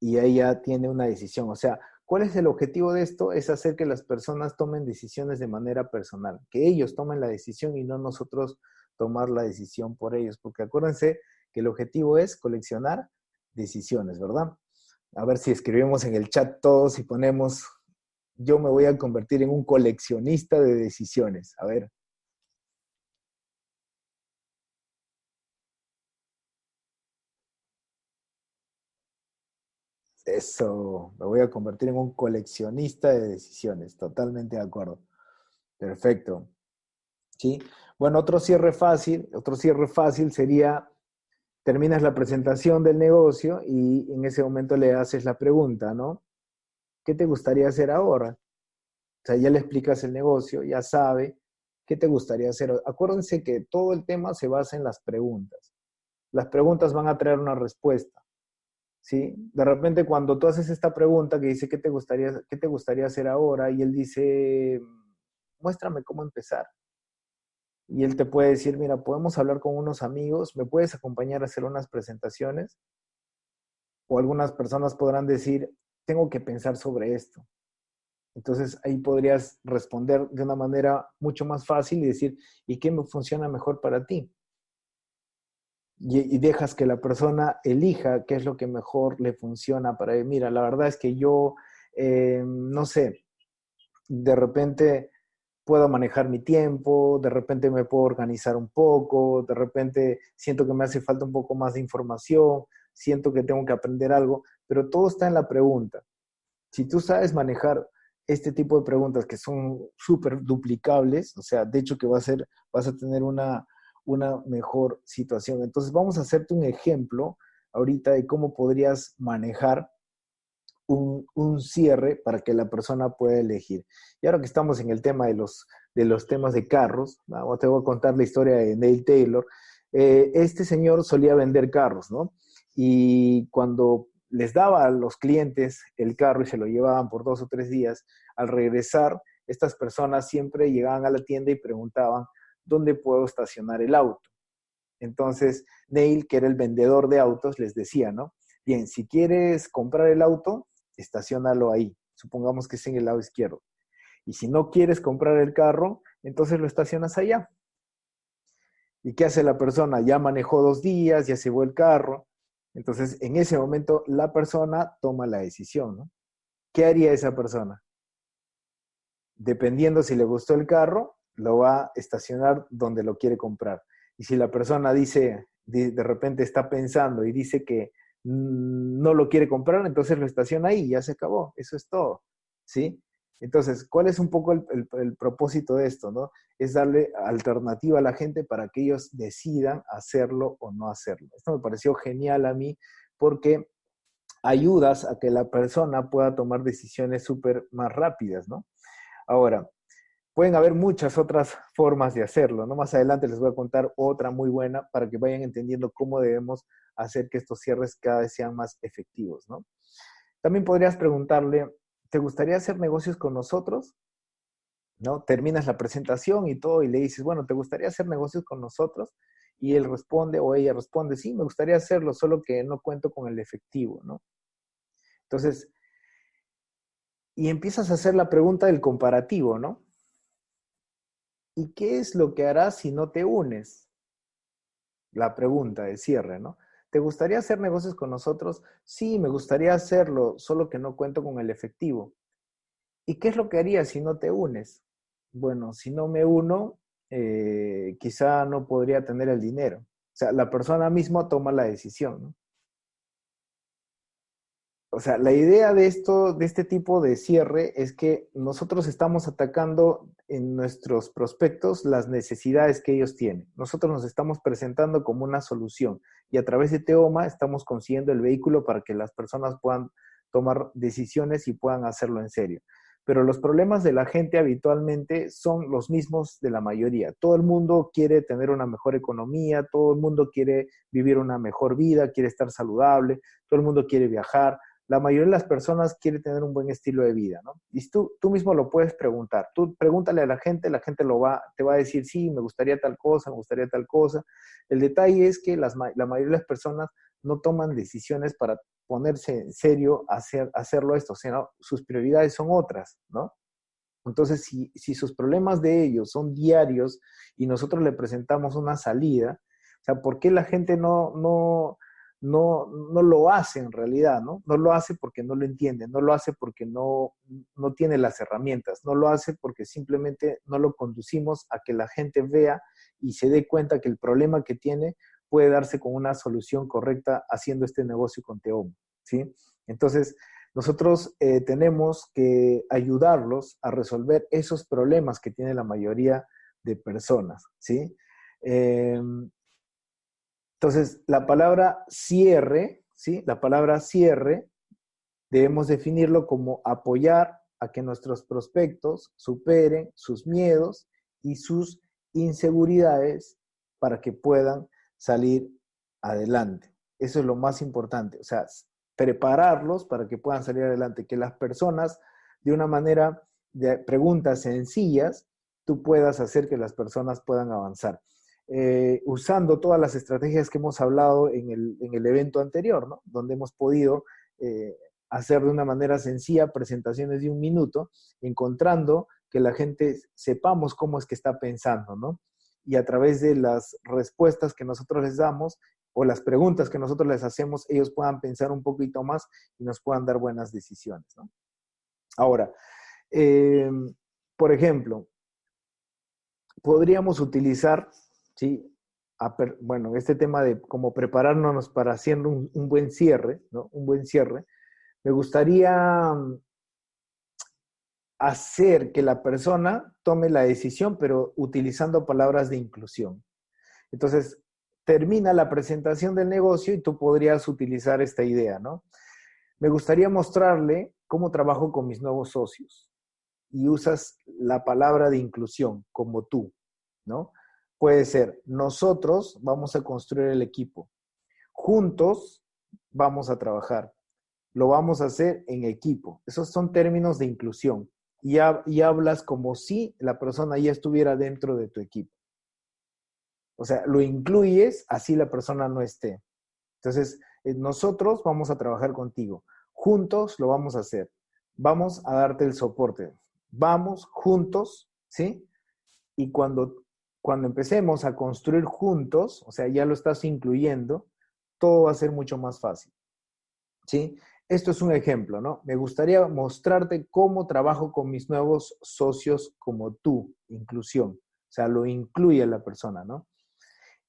y ella tiene una decisión. O sea, ¿cuál es el objetivo de esto? Es hacer que las personas tomen decisiones de manera personal, que ellos tomen la decisión y no nosotros tomar la decisión por ellos, porque acuérdense que el objetivo es coleccionar decisiones, ¿verdad? A ver si escribimos en el chat todos y ponemos, yo me voy a convertir en un coleccionista de decisiones. A ver, Eso, me voy a convertir en un coleccionista de decisiones, totalmente de acuerdo. Perfecto. ¿Sí? Bueno, otro cierre fácil, otro cierre fácil sería, terminas la presentación del negocio y en ese momento le haces la pregunta, ¿no? ¿Qué te gustaría hacer ahora? O sea, ya le explicas el negocio, ya sabe qué te gustaría hacer. Acuérdense que todo el tema se basa en las preguntas. Las preguntas van a traer una respuesta. ¿Sí? De repente cuando tú haces esta pregunta que dice, ¿qué te gustaría, qué te gustaría hacer ahora? Y él dice, muéstrame cómo empezar. Y él te puede decir, mira, podemos hablar con unos amigos, ¿me puedes acompañar a hacer unas presentaciones? O algunas personas podrán decir, tengo que pensar sobre esto. Entonces ahí podrías responder de una manera mucho más fácil y decir, ¿y qué me funciona mejor para ti? Y, dejas que la persona elija qué es lo que mejor le funciona para él. Mira, la verdad es que yo, eh, no sé, de repente puedo manejar mi tiempo, de repente me puedo organizar un poco, de repente siento que me hace falta un poco más de información, siento que tengo que aprender algo, pero todo está en la pregunta. Si tú sabes manejar este tipo de preguntas que son súper duplicables, o sea, de hecho que va a ser, vas a tener una, una mejor situación. Entonces vamos a hacerte un ejemplo ahorita de cómo podrías manejar un, cierre para que la persona pueda elegir. Y ahora que estamos en el tema de los, de los temas de carros, te voy a contar la historia de Neil Taylor. Eh, este señor solía vender carros, ¿no? Y cuando les daba a los clientes el carro y se lo llevaban por dos o tres días, al regresar, estas personas siempre llegaban a la tienda y preguntaban, ¿dónde puedo estacionar el auto? Entonces, Neil, que era el vendedor de autos, les decía, ¿no? Bien, si quieres comprar el auto, estacionalo ahí. Supongamos que es en el lado izquierdo. Y si no quieres comprar el carro, entonces lo estacionas allá. ¿Y qué hace la persona? Ya manejó dos días, ya se fue el carro. Entonces, en ese momento, la persona toma la decisión, ¿no? ¿Qué haría esa persona? Dependiendo si le gustó el carro, lo va a estacionar donde lo quiere comprar. Y si la persona dice, de, repente está pensando y dice que no lo quiere comprar, entonces lo estaciona ahí y ya se acabó. Eso es todo. ¿Sí? Entonces, ¿cuál es un poco el, propósito de esto? ¿no? Es darle alternativa a la gente para que ellos decidan hacerlo o no hacerlo. Esto me pareció genial a mí porque ayudas a que la persona pueda tomar decisiones súper más rápidas, ¿no? Ahora, pueden haber muchas otras formas de hacerlo, ¿no? Más adelante les voy a contar otra muy buena para que vayan entendiendo cómo debemos hacer que estos cierres cada vez sean más efectivos, ¿no? También podrías preguntarle, ¿te gustaría hacer negocios con nosotros? ¿No? Terminas la presentación y todo y le dices, bueno, ¿te gustaría hacer negocios con nosotros? Y él responde o ella responde, sí, me gustaría hacerlo, solo que no cuento con el efectivo, ¿no? Entonces, y empiezas a hacer la pregunta del comparativo, ¿no? ¿Y qué es lo que harás si no te unes? La pregunta de cierre, ¿no? ¿Te gustaría hacer negocios con nosotros? Sí, me gustaría hacerlo, solo que no cuento con el efectivo. ¿Y qué es lo que harías si no te unes? Bueno, si no me uno, eh, quizá no podría tener el dinero. O sea, la persona misma toma la decisión, ¿no? O sea, la idea de esto, de este tipo de cierre, es que nosotros estamos atacando en nuestros prospectos las necesidades que ellos tienen. Nosotros nos estamos presentando como una solución y a través de Teoma estamos consiguiendo el vehículo para que las personas puedan tomar decisiones y puedan hacerlo en serio. Pero los problemas de la gente habitualmente son los mismos de la mayoría. Todo el mundo quiere tener una mejor economía, todo el mundo quiere vivir una mejor vida, quiere estar saludable, todo el mundo quiere viajar, la mayoría de las personas quiere tener un buen estilo de vida, ¿no? Y tú, tú mismo lo puedes preguntar. Tú pregúntale a la gente, la gente lo va, te va a decir, sí, me gustaría tal cosa, me gustaría tal cosa. El detalle es que las, la mayoría de las personas no toman decisiones para ponerse en serio hacer, hacerlo esto, sino sus prioridades son otras, ¿no? Entonces, si, si sus problemas de ellos son diarios y nosotros le presentamos una salida, o sea, ¿por qué la gente no, no, no, no lo hace en realidad, ¿no? No lo hace porque no lo entiende, no lo hace porque no, no tiene las herramientas, no lo hace porque simplemente no lo conducimos a que la gente vea y se dé cuenta que el problema que tiene puede darse con una solución correcta haciendo este negocio con Teom, ¿sí? Entonces, nosotros eh, tenemos que ayudarlos a resolver esos problemas que tiene la mayoría de personas, ¿sí? Em, entonces, la palabra cierre, ¿sí? La palabra cierre debemos definirlo como apoyar a que nuestros prospectos superen sus miedos y sus inseguridades para que puedan salir adelante. Eso es lo más importante, o sea, prepararlos para que puedan salir adelante, que las personas de una manera de preguntas sencillas, tú puedas hacer que las personas puedan avanzar. Eh, usando todas las estrategias que hemos hablado en el, evento anterior, ¿no? donde hemos podido eh, hacer de una manera sencilla presentaciones de un minuto, encontrando que la gente sepamos cómo es que está pensando, ¿no? Y a través de las respuestas que nosotros les damos o las preguntas que nosotros les hacemos, ellos puedan pensar un poquito más y nos puedan dar buenas decisiones, ¿no? Ahora, eh, por ejemplo, podríamos utilizar ¿sí? bueno, este tema de cómo prepararnos para hacer un, buen cierre, ¿no? Un buen cierre. Me gustaría mm, hacer que la persona tome la decisión, pero utilizando palabras de inclusión. Entonces, termina la presentación del negocio y tú podrías utilizar esta idea, ¿no? Me gustaría mostrarle cómo trabajo con mis nuevos socios y usas la palabra de inclusión como tú, ¿no? Puede ser, nosotros vamos a construir el equipo, juntos vamos a trabajar, lo vamos a hacer en equipo. Esos son términos de inclusión y, y hablas como si la persona ya estuviera dentro de tu equipo. O sea, lo incluyes, así la persona no esté. Entonces, eh, nosotros vamos a trabajar contigo. Juntos lo vamos a hacer. Vamos a darte el soporte. Vamos juntos, ¿sí? Y cuando, cuando empecemos a construir juntos, o sea, ya lo estás incluyendo, todo va a ser mucho más fácil. ¿Sí? Esto es un ejemplo, ¿no? Me gustaría mostrarte cómo trabajo con mis nuevos socios como tú, inclusión. O sea, lo incluye la persona, ¿no?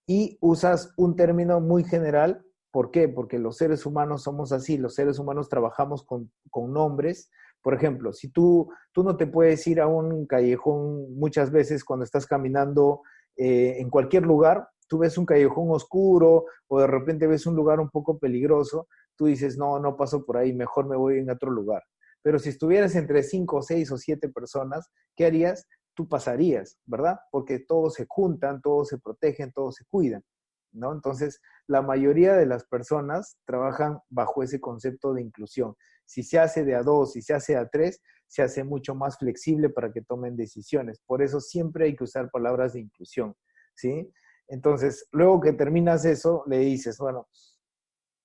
y usas un término muy general. ¿Por qué? Porque los seres humanos somos así, los seres humanos trabajamos con, nombres. Por ejemplo, si tú, tú no te puedes ir a un callejón muchas veces cuando estás caminando eh, en cualquier lugar, tú ves un callejón oscuro o de repente ves un lugar un poco peligroso, tú dices, no, no paso por ahí, mejor me voy en otro lugar. Pero si estuvieras entre cinco, seis o siete personas, ¿qué harías? tú pasarías, ¿verdad? Porque todos se juntan, todos se protegen, todos se cuidan, ¿no? Entonces, la mayoría de las personas trabajan bajo ese concepto de inclusión. Si se hace de a dos, si se hace a tres, se hace mucho más flexible para que tomen decisiones. Por eso siempre hay que usar palabras de inclusión, ¿sí? Entonces, luego que terminas eso, le dices, bueno,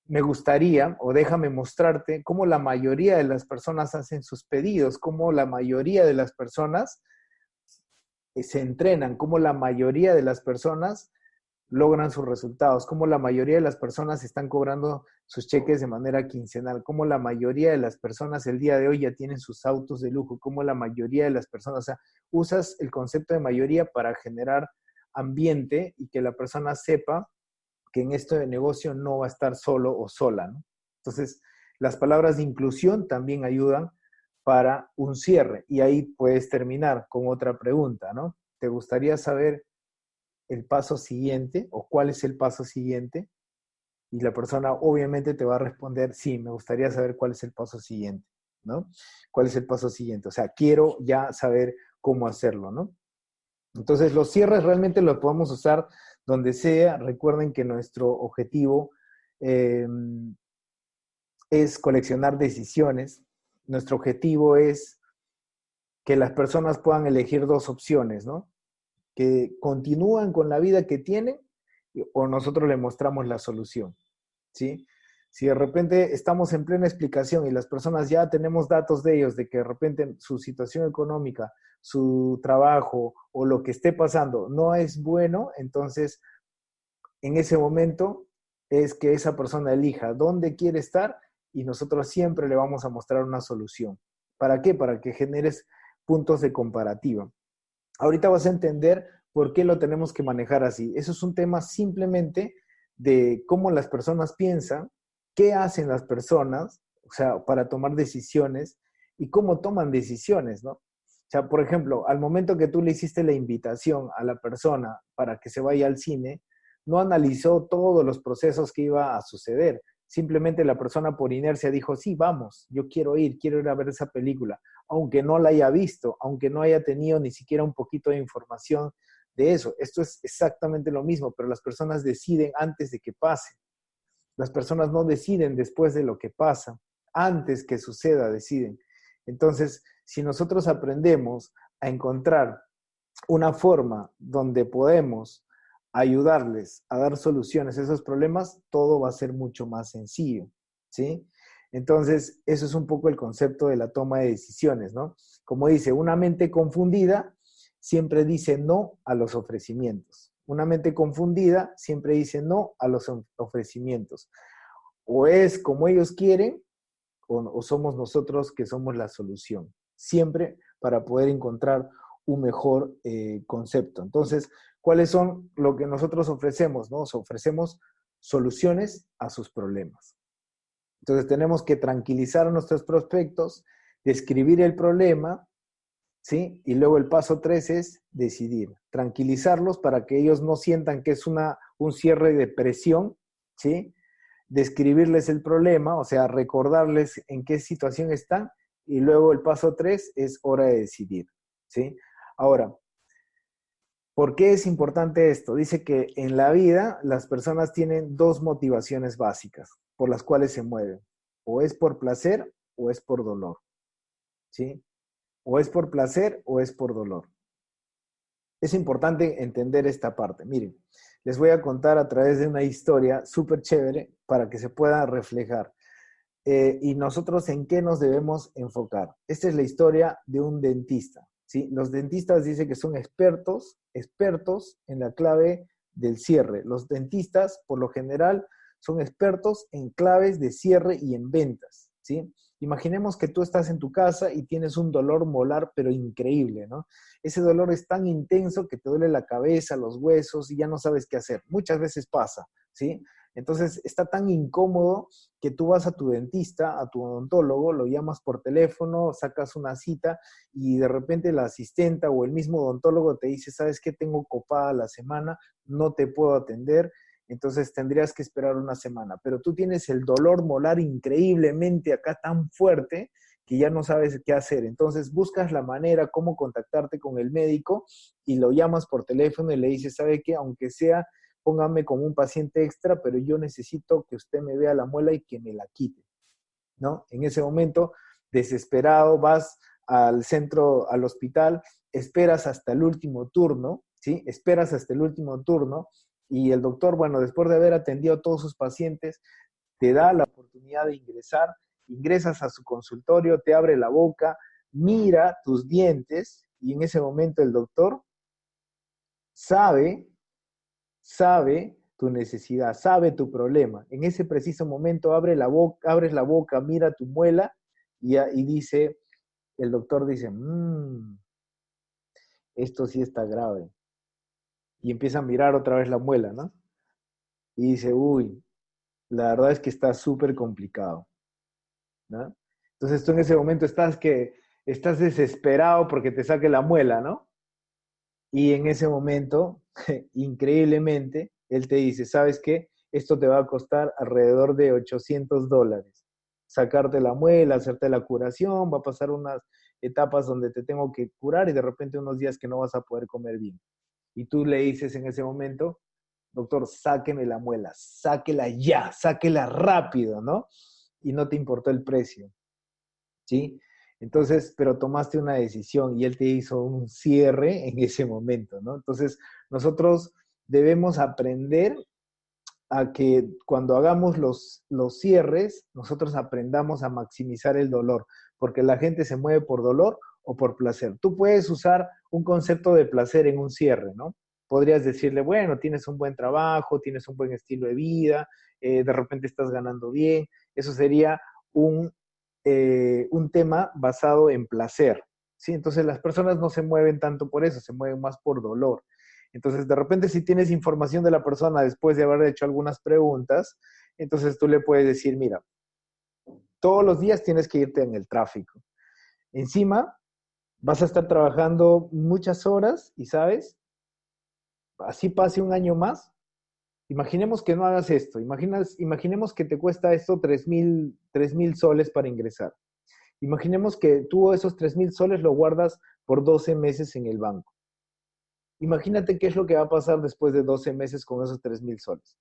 me gustaría o déjame mostrarte cómo la mayoría de las personas hacen sus pedidos, cómo la mayoría de las personas eh, se entrenan, como la mayoría de las personas logran sus resultados, como la mayoría de las personas están cobrando sus cheques de manera quincenal, como la mayoría de las personas el día de hoy ya tienen sus autos de lujo, como la mayoría de las personas, o sea, usas el concepto de mayoría para generar ambiente y que la persona sepa que en esto de negocio no va a estar solo o sola. Entonces, las palabras de inclusión también ayudan para un cierre. Y ahí puedes terminar con otra pregunta, ¿no? ¿Te gustaría saber el paso siguiente o cuál es el paso siguiente? Y la persona obviamente te va a responder, sí, me gustaría saber cuál es el paso siguiente, ¿no? ¿Cuál es el paso siguiente? O sea, quiero ya saber cómo hacerlo, ¿no? Entonces, los cierres realmente los podemos usar donde sea. Recuerden que nuestro objetivo em, es coleccionar decisiones, nuestro objetivo es que las personas puedan elegir dos opciones, ¿no? Que continúan con la vida que tienen o nosotros le mostramos la solución, ¿sí? Si de repente estamos en plena explicación y las personas ya tenemos datos de ellos, de que de repente su situación económica, su trabajo o lo que esté pasando no es bueno, entonces en ese momento es que esa persona elija dónde quiere estar y nosotros siempre le vamos a mostrar una solución. ¿Para qué? Para que generes puntos de comparativa. Ahorita vas a entender por qué lo tenemos que manejar así. Eso es un tema simplemente de cómo las personas piensan, qué hacen las personas, o sea, para tomar decisiones y cómo toman decisiones, ¿no? O sea, por ejemplo, al momento que tú le hiciste la invitación a la persona para que se vaya al cine, no analizó todos los procesos que iba a suceder. Simplemente la persona por inercia dijo, sí, vamos, yo quiero ir, quiero ir a ver esa película, aunque no la haya visto, aunque no haya tenido ni siquiera un poquito de información de eso. Esto es exactamente lo mismo, pero las personas deciden antes de que pase. Las personas no deciden después de lo que pasa, antes que suceda deciden. Entonces, si nosotros aprendemos a encontrar una forma donde podemos ayudarles a dar soluciones a esos problemas, todo va a ser mucho más sencillo, ¿sí? Entonces, eso es un poco el concepto de la toma de decisiones, ¿no? Como dice, una mente confundida siempre dice no a los ofrecimientos. Una mente confundida siempre dice no a los ofrecimientos. O es como ellos quieren o, somos nosotros que somos la solución. Siempre para poder encontrar un mejor eh, concepto. Entonces, ¿cuáles son lo que nosotros ofrecemos? Nos ofrecemos soluciones a sus problemas. Entonces, tenemos que tranquilizar a nuestros prospectos, describir el problema ¿sí? Y luego el paso tres es decidir, tranquilizarlos para que ellos no sientan que es una, un cierre de presión, ¿sí? Describirles el problema, o sea, recordarles en qué situación están y luego el paso tres es hora de decidir, ¿sí? Ahora, ¿por qué es importante esto? Dice que en la vida las personas tienen dos motivaciones básicas por las cuales se mueven, o es por placer o es por dolor, ¿sí? O es por placer o es por dolor. Es importante entender esta parte. Miren, les voy a contar a través de una historia súper chévere para que se pueda reflejar. Eh, y nosotros en qué nos debemos enfocar. Esta es la historia de un dentista. Los dentistas dicen que son expertos, expertos en la clave del cierre. Los dentistas, por lo general, son expertos en claves de cierre y en ventas. ¿sí? Imaginemos que tú estás en tu casa y tienes un dolor molar, pero increíble, ¿no? Ese dolor es tan intenso que te duele la cabeza, los huesos y ya no sabes qué hacer. Muchas veces pasa, ¿sí? Entonces está tan incómodo que tú vas a tu dentista, a tu odontólogo, lo llamas por teléfono, sacas una cita y de repente la asistenta o el mismo odontólogo te dice, sabes que tengo copada la semana, no te puedo atender entonces tendrías que esperar una semana. Pero tú tienes el dolor molar increíblemente acá tan fuerte que ya no sabes qué hacer. Entonces buscas la manera, cómo contactarte con el médico y lo llamas por teléfono y le dices, ¿sabe qué? Aunque sea, póngame como un paciente extra, pero yo necesito que usted me vea la muela y que me la quite. ¿No? En ese momento, desesperado, vas al centro, al hospital, esperas hasta el último turno, ¿sí? Esperas hasta el último turno y el doctor, bueno, después de haber atendido a todos sus pacientes, te da la oportunidad de ingresar, ingresas a su consultorio, te abre la boca, mira tus dientes y en ese momento el doctor sabe, sabe tu necesidad, sabe tu problema. En ese preciso momento abre la boca, abres la boca, mira tu muela y, y dice, el doctor dice, mmm, esto sí está grave y empieza a mirar otra vez la muela, ¿no? Y dice, uy, la verdad es que está súper complicado, ¿no? Entonces tú en ese momento estás que estás desesperado porque te saque la muela, ¿no? Y en ese momento, increíblemente, él te dice, ¿sabes qué? Esto te va a costar alrededor de 800 dólares. Sacarte la muela, hacerte la curación, va a pasar unas etapas donde te tengo que curar y de repente unos días que no vas a poder comer bien y tú le dices en ese momento, doctor, sáqueme la muela, sáquela ya, sáquela rápido, ¿no? Y no te importó el precio, ¿sí? Entonces, pero tomaste una decisión y él te hizo un cierre en ese momento, ¿no? Entonces, nosotros debemos aprender a que cuando hagamos los, los cierres, nosotros aprendamos a maximizar el dolor, porque la gente se mueve por dolor o por placer. Tú puedes usar un concepto de placer en un cierre, ¿no? Podrías decirle, bueno, tienes un buen trabajo, tienes un buen estilo de vida, eh, de repente estás ganando bien. Eso sería un, eh, un tema basado en placer, ¿sí? Entonces las personas no se mueven tanto por eso, se mueven más por dolor. Entonces, de repente, si tienes información de la persona después de haber hecho algunas preguntas, entonces tú le puedes decir, mira, todos los días tienes que irte en el tráfico. Encima, vas a estar trabajando muchas horas y, ¿sabes? Así pase un año más. Imaginemos que no hagas esto. Imaginas, imaginemos que te cuesta esto 3 mil soles para ingresar. Imaginemos que tú esos 3 mil soles lo guardas por 12 meses en el banco. Imagínate qué es lo que va a pasar después de 12 meses con esos 3 mil soles.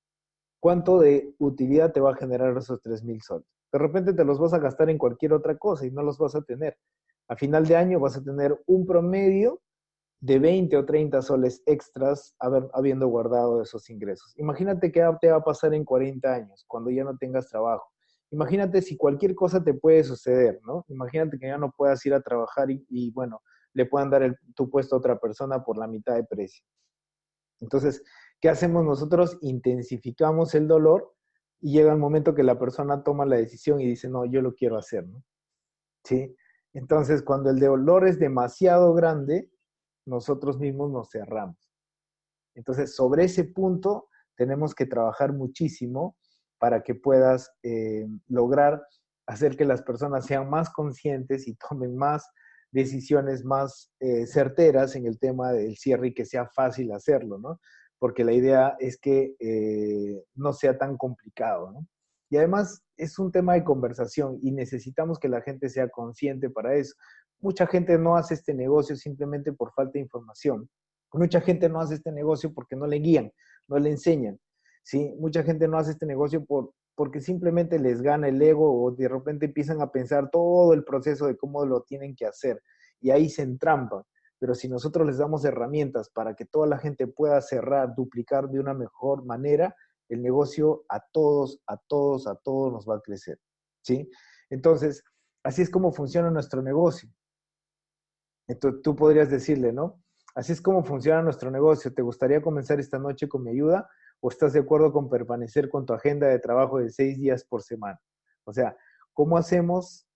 ¿Cuánto de utilidad te va a generar esos 3 mil soles? De repente te los vas a gastar en cualquier otra cosa y no los vas a tener a final de año vas a tener un promedio de 20 o 30 soles extras habiendo guardado esos ingresos. Imagínate qué te va a pasar en 40 años, cuando ya no tengas trabajo. Imagínate si cualquier cosa te puede suceder, ¿no? Imagínate que ya no puedas ir a trabajar y, bueno, le puedan dar tu puesto a otra persona por la mitad de precio. Entonces, ¿qué hacemos nosotros? Intensificamos el dolor y llega el momento que la persona toma la decisión y dice, no, yo lo quiero hacer, ¿no? ¿Sí? Entonces, cuando el dolor es demasiado grande, nosotros mismos nos cerramos. Entonces, sobre ese punto tenemos que trabajar muchísimo para que puedas eh, lograr hacer que las personas sean más conscientes y tomen más decisiones más eh, certeras en el tema del cierre y que sea fácil hacerlo, ¿no? Porque la idea es que eh, no sea tan complicado, ¿no? Y además es un tema de conversación y necesitamos que la gente sea consciente para eso. Mucha gente no hace este negocio simplemente por falta de información. Mucha gente no hace este negocio porque no le guían, no le enseñan. ¿sí? Mucha gente no hace este negocio por, porque simplemente les gana el ego o de repente empiezan a pensar todo el proceso de cómo lo tienen que hacer y ahí se entrampan. Pero si nosotros les damos herramientas para que toda la gente pueda cerrar, duplicar de una mejor manera, el negocio a todos, a todos, a todos nos va a crecer. ¿sí? Entonces, así es como funciona nuestro negocio. Entonces, tú podrías decirle, ¿no? Así es como funciona nuestro negocio. ¿Te gustaría comenzar esta noche con mi ayuda o estás de acuerdo con permanecer con tu agenda de trabajo de seis días por semana? O sea, ¿cómo hacemos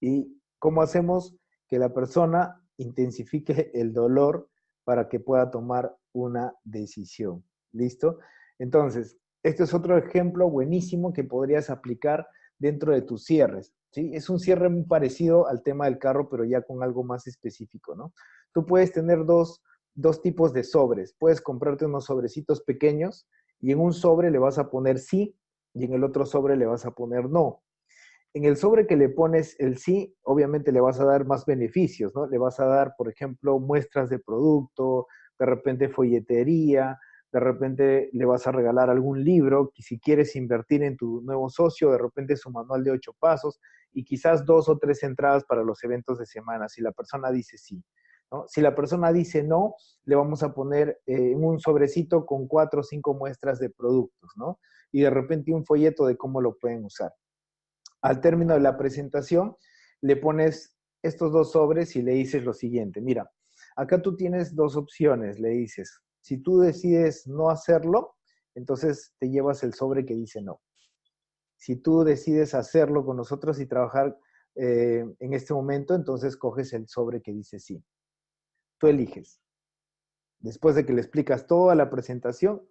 y cómo hacemos que la persona intensifique el dolor para que pueda tomar una decisión? ¿Listo? Entonces, este es otro ejemplo buenísimo que podrías aplicar dentro de tus cierres. ¿Sí? Es un cierre muy parecido al tema del carro, pero ya con algo más específico, ¿no? Tú puedes tener dos, dos tipos de sobres. Puedes comprarte unos sobrecitos pequeños y en un sobre le vas a poner sí y en el otro sobre le vas a poner no. En el sobre que le pones el sí, obviamente le vas a dar más beneficios, ¿no? Le vas a dar, por ejemplo, muestras de producto, de repente folletería, de repente le vas a regalar algún libro, y si quieres invertir en tu nuevo socio, de repente su manual de ocho pasos y quizás dos o tres entradas para los eventos de semana, si la persona dice sí. Si la persona dice no, le vamos a poner eh, un sobrecito con cuatro o cinco muestras de productos, ¿no? Y de repente un folleto de cómo lo pueden usar. Al término de la presentación, le pones estos dos sobres y le dices lo siguiente, mira, acá tú tienes dos opciones, le dices, si tú decides no hacerlo, entonces te llevas el sobre que dice no. Si tú decides hacerlo con nosotros y trabajar eh, en este momento, entonces coges el sobre que dice sí. Tú eliges. Después de que le explicas toda la presentación,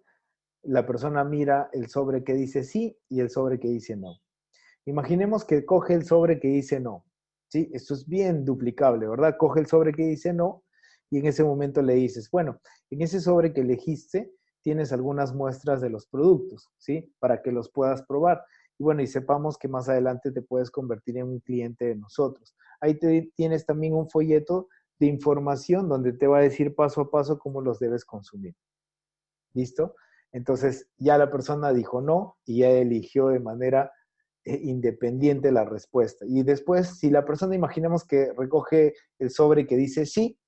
la persona mira el sobre que dice sí y el sobre que dice no. Imaginemos que coge el sobre que dice no. ¿sí? Esto es bien duplicable, ¿verdad? Coge el sobre que dice no y en ese momento le dices, bueno, en ese sobre que elegiste tienes algunas muestras de los productos, ¿sí? Para que los puedas probar. Y bueno, y sepamos que más adelante te puedes convertir en un cliente de nosotros. Ahí tienes también un folleto de información donde te va a decir paso a paso cómo los debes consumir. ¿Listo? Entonces ya la persona dijo no y ya eligió de manera eh, independiente la respuesta. Y después, si la persona imaginemos que recoge el sobre que dice sí,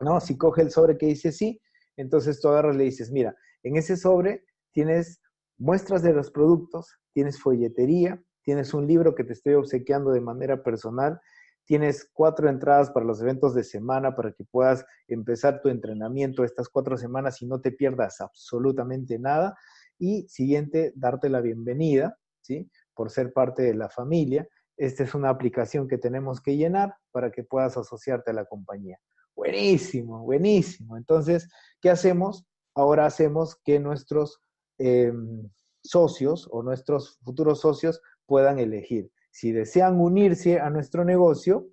¿no? Si coge el sobre que dice sí, entonces tú agarras y le dices, mira, en ese sobre tienes muestras de los productos, tienes folletería, tienes un libro que te estoy obsequiando de manera personal, tienes cuatro entradas para los eventos de semana para que puedas empezar tu entrenamiento estas cuatro semanas y no te pierdas absolutamente nada. Y siguiente, darte la bienvenida, ¿sí? Por ser parte de la familia. Esta es una aplicación que tenemos que llenar para que puedas asociarte a la compañía. Buenísimo, buenísimo. Entonces, ¿qué hacemos? Ahora hacemos que nuestros em, socios o nuestros futuros socios puedan elegir si desean unirse a nuestro negocio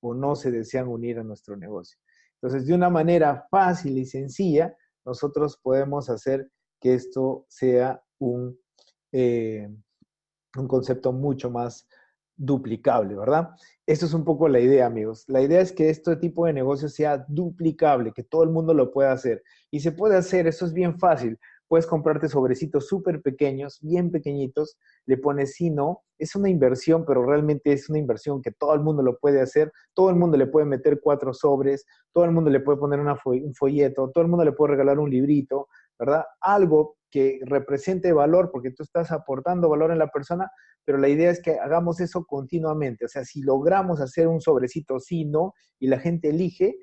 o no se desean unir a nuestro negocio. Entonces, de una manera fácil y sencilla, nosotros podemos hacer que esto sea un, eh, un concepto mucho más duplicable, ¿verdad? Esto es un poco la idea, amigos. La idea es que este tipo de negocio sea duplicable, que todo el mundo lo pueda hacer. Y se puede hacer, eso es bien fácil. Puedes comprarte sobrecitos súper pequeños, bien pequeñitos, le pones sí, no. Es una inversión, pero realmente es una inversión que todo el mundo lo puede hacer. Todo el mundo le puede meter cuatro sobres, todo el mundo le puede poner un folleto, todo el mundo le puede regalar un librito, ¿verdad? Algo que represente valor, porque tú estás aportando valor en la persona, pero la idea es que hagamos eso continuamente. O sea, si logramos hacer un sobrecito sí, no, y la gente elige,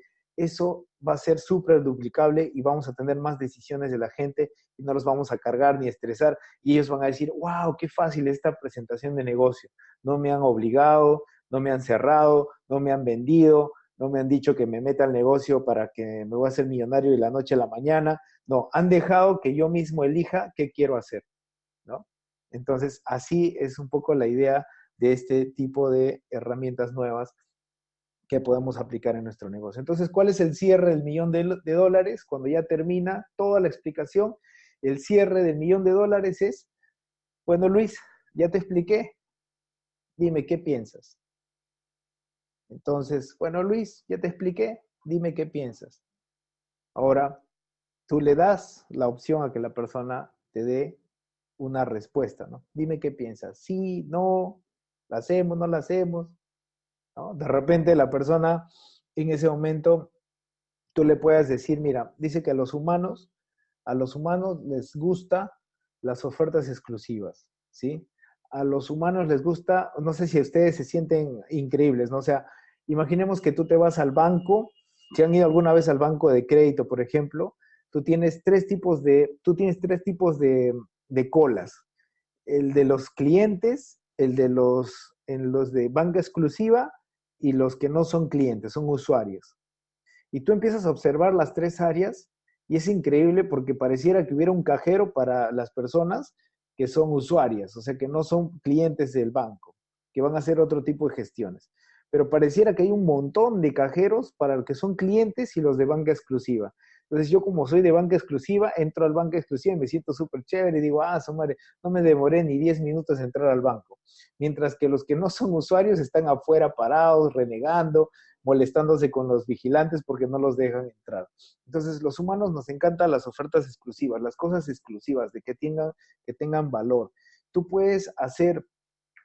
eso va a ser súper duplicable y vamos a tener más decisiones de la gente y no los vamos a cargar ni estresar y ellos van a decir, wow, qué fácil esta presentación de negocio. No me han obligado, no me han cerrado, no me han vendido, no me han dicho que me meta al negocio para que me voy a hacer millonario de la noche a la mañana. No, han dejado que yo mismo elija qué quiero hacer, ¿no? Entonces, así es un poco la idea de este tipo de herramientas nuevas que podemos aplicar en nuestro negocio. Entonces, ¿cuál es el cierre del millón de, de dólares? Cuando ya termina toda la explicación, el cierre del millón de dólares es, bueno, Luis, ya te expliqué, dime qué piensas. Entonces, bueno, Luis, ya te expliqué, dime qué piensas. Ahora, tú le das la opción a que la persona te dé una respuesta, ¿no? Dime qué piensas. Sí, no, la hacemos, no la hacemos. De repente la persona en ese momento, tú le puedes decir, mira, dice que a los humanos, a los humanos les gusta las ofertas exclusivas, ¿sí? A los humanos les gusta, no sé si ustedes se sienten increíbles, ¿no? O sea, imaginemos que tú te vas al banco, si han ido alguna vez al banco de crédito, por ejemplo, tú tienes tres tipos de, tú tienes tres tipos de, de colas. El de los clientes, el de los, en los de banca exclusiva y los que no son clientes, son usuarios. Y tú empiezas a observar las tres áreas y es increíble porque pareciera que hubiera un cajero para las personas que son usuarias, o sea, que no son clientes del banco, que van a hacer otro tipo de gestiones. Pero pareciera que hay un montón de cajeros para los que son clientes y los de banca exclusiva. Entonces yo como soy de banca exclusiva, entro al banca exclusiva y me siento súper chévere y digo, ah, su madre, no me demoré ni 10 minutos en entrar al banco. Mientras que los que no son usuarios están afuera parados, renegando, molestándose con los vigilantes porque no los dejan entrar. Entonces los humanos nos encantan las ofertas exclusivas, las cosas exclusivas, de que tengan, que tengan valor. Tú puedes hacer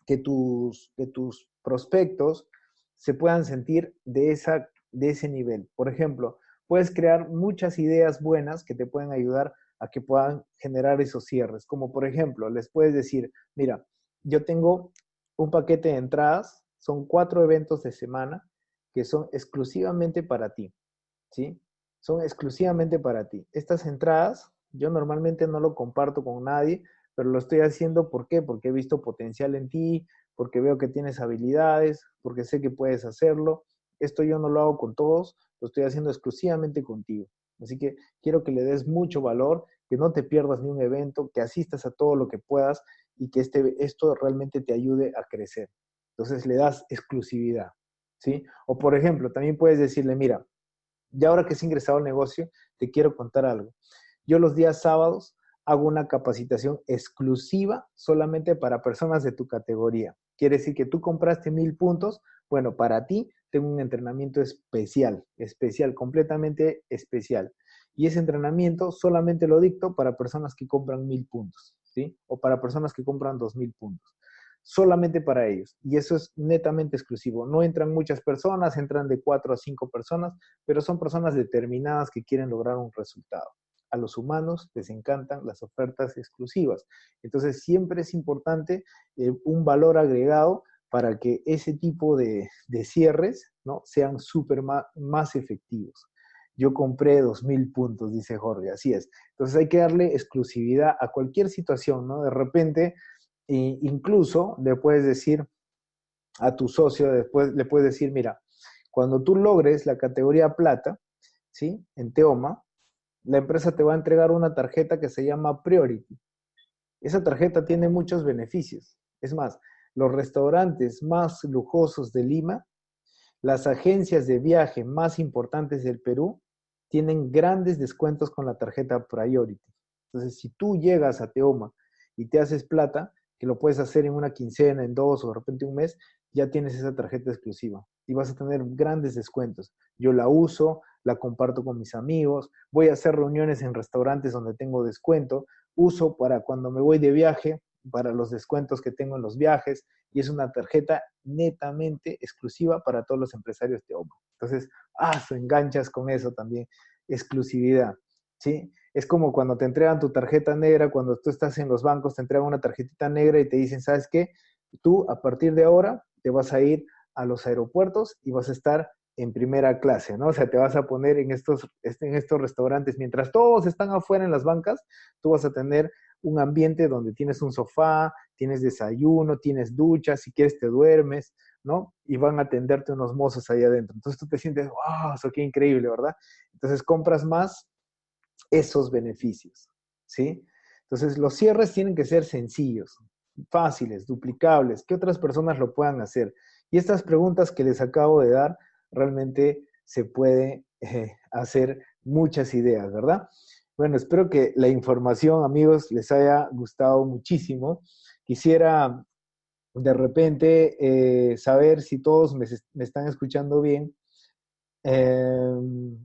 que tus, que tus prospectos se puedan sentir de, esa, de ese nivel. Por ejemplo, puedes crear muchas ideas buenas que te pueden ayudar a que puedan generar esos cierres. Como por ejemplo, les puedes decir, mira, yo tengo un paquete de entradas, son cuatro eventos de semana que son exclusivamente para ti, ¿sí? Son exclusivamente para ti. Estas entradas yo normalmente no lo comparto con nadie, pero lo estoy haciendo ¿por qué? Porque he visto potencial en ti, porque veo que tienes habilidades, porque sé que puedes hacerlo. Esto yo no lo hago con todos, lo estoy haciendo exclusivamente contigo. Así que quiero que le des mucho valor, que no te pierdas ni un evento, que asistas a todo lo que puedas y que este, esto realmente te ayude a crecer. Entonces le das exclusividad, ¿sí? O por ejemplo, también puedes decirle, mira, ya ahora que has ingresado al negocio, te quiero contar algo. Yo los días sábados hago una capacitación exclusiva solamente para personas de tu categoría. Quiere decir que tú compraste mil puntos, bueno, para ti tengo un entrenamiento especial, especial, completamente especial. Y ese entrenamiento solamente lo dicto para personas que compran mil puntos, ¿sí? O para personas que compran dos mil puntos. Solamente para ellos. Y eso es netamente exclusivo. No entran muchas personas, entran de cuatro a cinco personas, pero son personas determinadas que quieren lograr un resultado. A los humanos les encantan las ofertas exclusivas. Entonces siempre es importante eh, un valor agregado para que ese tipo de, cierres ¿no? sean súper más, efectivos. Yo compré 2.000 puntos, dice Jorge, así es. Entonces hay que darle exclusividad a cualquier situación, ¿no? De repente, incluso le puedes decir a tu socio, después le puedes decir, mira, cuando tú logres la categoría plata, ¿sí? En Teoma, la empresa te va a entregar una tarjeta que se llama Priority. Esa tarjeta tiene muchos beneficios. Es más, los restaurantes más lujosos de Lima, las agencias de viaje más importantes del Perú, tienen grandes descuentos con la tarjeta Priority. Entonces, si tú llegas a Teoma y te haces plata, que lo puedes hacer en una quincena, en dos o de repente un mes, ya tienes esa tarjeta exclusiva y vas a tener grandes descuentos. Yo la uso, la comparto con mis amigos, voy a hacer reuniones en restaurantes donde tengo descuento, uso para cuando me voy de viaje, para los descuentos que tengo en los viajes y es una tarjeta netamente exclusiva para todos los empresarios de OMA. Entonces, ah, enganchas con eso también, exclusividad, ¿sí? Es como cuando te entregan tu tarjeta negra, cuando tú estás en los bancos, te entregan una tarjetita negra y te dicen, ¿sabes qué? Tú a partir de ahora te vas a ir a los aeropuertos y vas a estar en primera clase, ¿no? O sea, te vas a poner en estos, en estos restaurantes, mientras todos están afuera en las bancas, tú vas a tener un ambiente donde tienes un sofá, tienes desayuno, tienes ducha, si quieres te duermes, ¿no? Y van a atenderte unos mozos ahí adentro. Entonces tú te sientes, wow, eso qué increíble, ¿verdad? Entonces compras más esos beneficios, ¿sí? Entonces los cierres tienen que ser sencillos, fáciles, duplicables, que otras personas lo puedan hacer. Y estas preguntas que les acabo de dar realmente se puede eh, hacer muchas ideas, ¿verdad? Bueno, espero que la información, amigos, les haya gustado muchísimo. Quisiera de repente eh, saber si todos me, están escuchando bien. Em,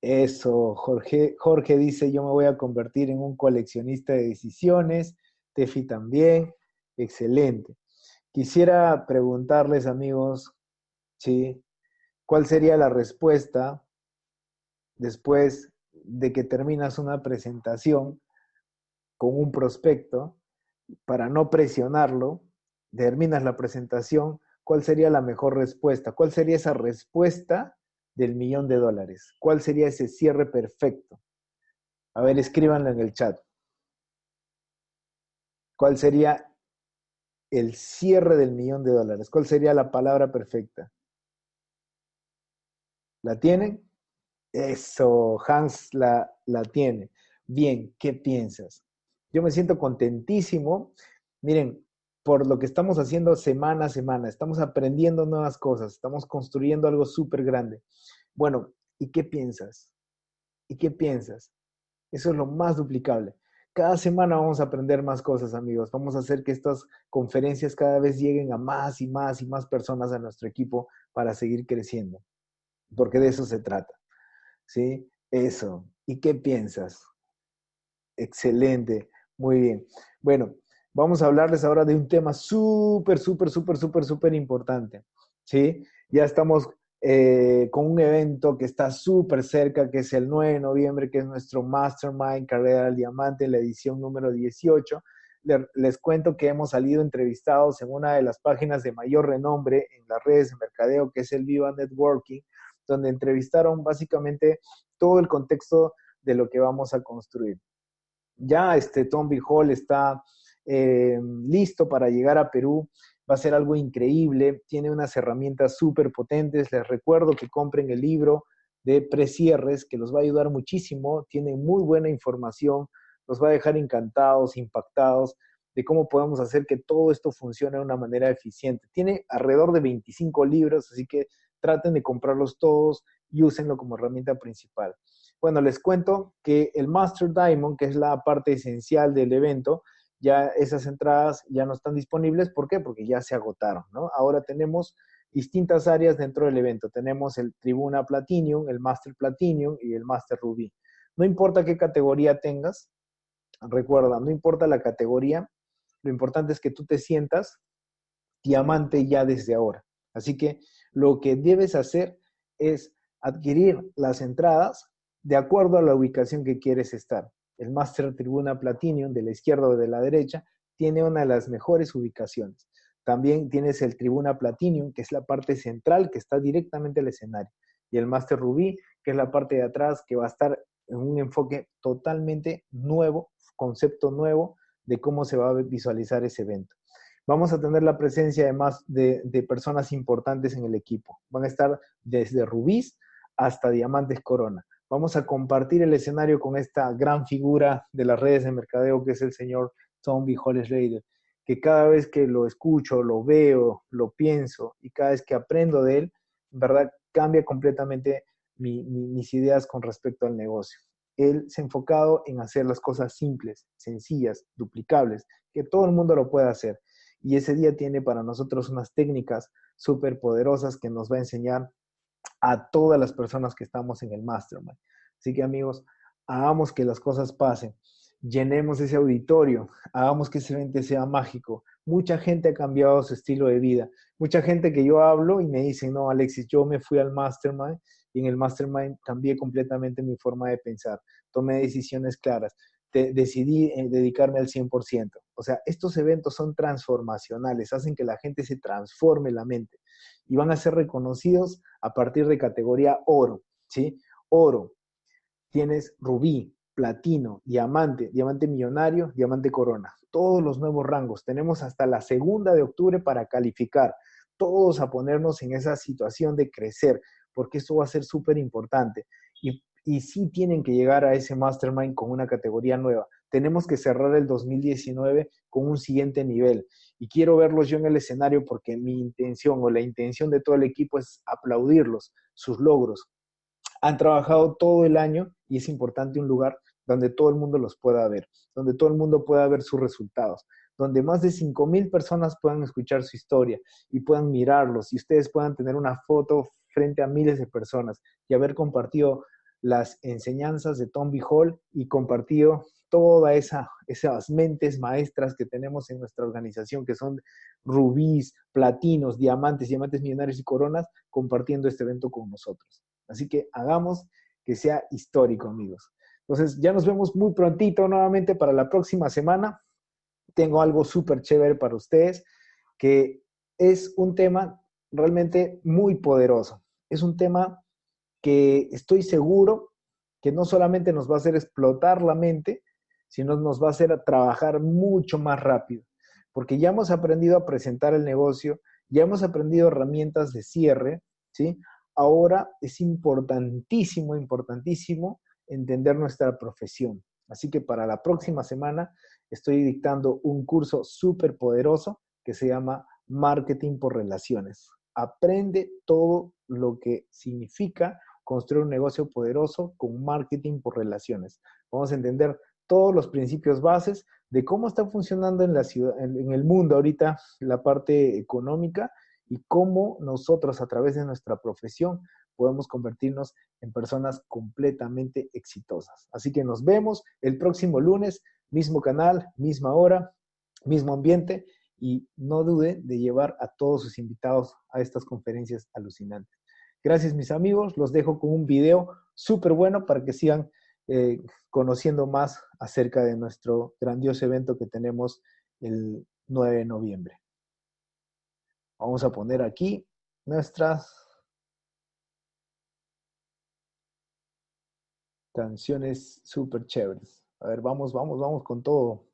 eso, Jorge, Jorge dice, yo me voy a convertir en un coleccionista de decisiones. Tefi también. Excelente. Quisiera preguntarles, amigos, ¿sí? ¿Cuál sería la respuesta después de que terminas una presentación con un prospecto para no presionarlo? Terminas la presentación, ¿cuál sería la mejor respuesta? ¿Cuál sería esa respuesta del millón de dólares? ¿Cuál sería ese cierre perfecto? A ver, escríbanlo en el chat. ¿Cuál sería el cierre del millón de dólares? ¿Cuál sería la palabra perfecta? ¿La tienen? Eso, Hans la, la tiene. Bien, ¿qué piensas? Yo me siento contentísimo. Miren, por lo que estamos haciendo semana a semana, estamos aprendiendo nuevas cosas, estamos construyendo algo súper grande. Bueno, ¿y qué piensas? ¿Y qué piensas? Eso es lo más duplicable. Cada semana vamos a aprender más cosas, amigos. Vamos a hacer que estas conferencias cada vez lleguen a más y más y más personas a nuestro equipo para seguir creciendo. Porque de eso se trata. ¿Sí? Eso. ¿Y qué piensas? Excelente. Muy bien. Bueno, vamos a hablarles ahora de un tema súper, súper, súper, súper, súper importante. ¿Sí? Ya estamos eh, con un evento que está súper cerca, que es el 9 de noviembre, que es nuestro Mastermind Carrera del Diamante, la edición número 18. Les cuento que hemos salido entrevistados en una de las páginas de mayor renombre en las redes de mercadeo, que es el Viva Networking, donde entrevistaron básicamente todo el contexto de lo que vamos a construir. Ya este Tom Hall está eh, listo para llegar a Perú va a ser algo increíble, tiene unas herramientas súper potentes, les recuerdo que compren el libro de precierres que los va a ayudar muchísimo, tiene muy buena información, los va a dejar encantados, impactados de cómo podemos hacer que todo esto funcione de una manera eficiente. Tiene alrededor de 25 libros, así que traten de comprarlos todos y úsenlo como herramienta principal. Bueno, les cuento que el Master Diamond, que es la parte esencial del evento, ya esas entradas ya no están disponibles. ¿Por qué? Porque ya se agotaron, ¿no? Ahora tenemos distintas áreas dentro del evento. Tenemos el Tribuna Platinum, el Master Platinum y el Master Ruby. No importa qué categoría tengas, recuerda, no importa la categoría, lo importante es que tú te sientas diamante ya desde ahora. Así que lo que debes hacer es adquirir las entradas de acuerdo a la ubicación que quieres estar el Master Tribuna Platinum de la izquierda o de la derecha, tiene una de las mejores ubicaciones. También tienes el Tribuna Platinum, que es la parte central que está directamente al escenario. Y el Master Rubí, que es la parte de atrás, que va a estar en un enfoque totalmente nuevo, concepto nuevo de cómo se va a visualizar ese evento. Vamos a tener la presencia además de, de personas importantes en el equipo. Van a estar desde rubíes hasta diamantes corona vamos a compartir el escenario con esta gran figura de las redes de mercadeo que es el señor Tom Hollis Raider, que cada vez que lo escucho, lo veo, lo pienso y cada vez que aprendo de él, verdad cambia completamente mis ideas con respecto al negocio. Él se ha enfocado en hacer las cosas simples, sencillas, duplicables, que todo el mundo lo pueda hacer. Y ese día tiene para nosotros unas técnicas súper poderosas que nos va a enseñar a todas las personas que estamos en el mastermind. Así que amigos, hagamos que las cosas pasen, llenemos ese auditorio, hagamos que ese evento sea mágico. Mucha gente ha cambiado su estilo de vida. Mucha gente que yo hablo y me dicen, no, Alexis, yo me fui al mastermind y en el mastermind cambié completamente mi forma de pensar, tomé decisiones claras, decidí eh, dedicarme al 100%. O sea, estos eventos son transformacionales, hacen que la gente se transforme la mente y van a ser reconocidos a partir de categoría oro, ¿sí? Oro. Tienes rubí, platino, diamante, diamante millonario, diamante corona. Todos los nuevos rangos. Tenemos hasta la segunda de octubre para calificar. Todos a ponernos en esa situación de crecer, porque esto va a ser súper importante. Y, y sí tienen que llegar a ese mastermind con una categoría nueva tenemos que cerrar el 2019 con un siguiente nivel. Y quiero verlos yo en el escenario porque mi intención o la intención de todo el equipo es aplaudirlos, sus logros. Han trabajado todo el año y es importante un lugar donde todo el mundo los pueda ver, donde todo el mundo pueda ver sus resultados, donde más de 5.000 personas puedan escuchar su historia y puedan mirarlos y ustedes puedan tener una foto frente a miles de personas y haber compartido las enseñanzas de Tom B. Hall y compartido todas esa, esas mentes maestras que tenemos en nuestra organización, que son rubíes, platinos, diamantes, diamantes millonarios y coronas, compartiendo este evento con nosotros. Así que hagamos que sea histórico, amigos. Entonces, ya nos vemos muy prontito nuevamente para la próxima semana. Tengo algo súper chévere para ustedes, que es un tema realmente muy poderoso. Es un tema que estoy seguro que no solamente nos va a hacer explotar la mente, sino nos va a hacer trabajar mucho más rápido, porque ya hemos aprendido a presentar el negocio, ya hemos aprendido herramientas de cierre, ¿sí? Ahora es importantísimo, importantísimo entender nuestra profesión. Así que para la próxima semana estoy dictando un curso súper poderoso que se llama Marketing por Relaciones. Aprende todo lo que significa construir un negocio poderoso con marketing por relaciones. Vamos a entender todos los principios bases de cómo está funcionando en, la ciudad, en, el mundo ahorita la parte económica y cómo nosotros a través de nuestra profesión podemos convertirnos en personas completamente exitosas. Así que nos vemos el próximo lunes, mismo canal, misma hora, mismo ambiente y no dude de llevar a todos sus invitados a estas conferencias alucinantes. Gracias mis amigos, los dejo con un video súper bueno para que sigan eh, conociendo más acerca de nuestro grandioso evento que tenemos el 9 de noviembre. Vamos a poner aquí nuestras canciones súper chéveres. A ver, vamos, vamos, vamos con todo.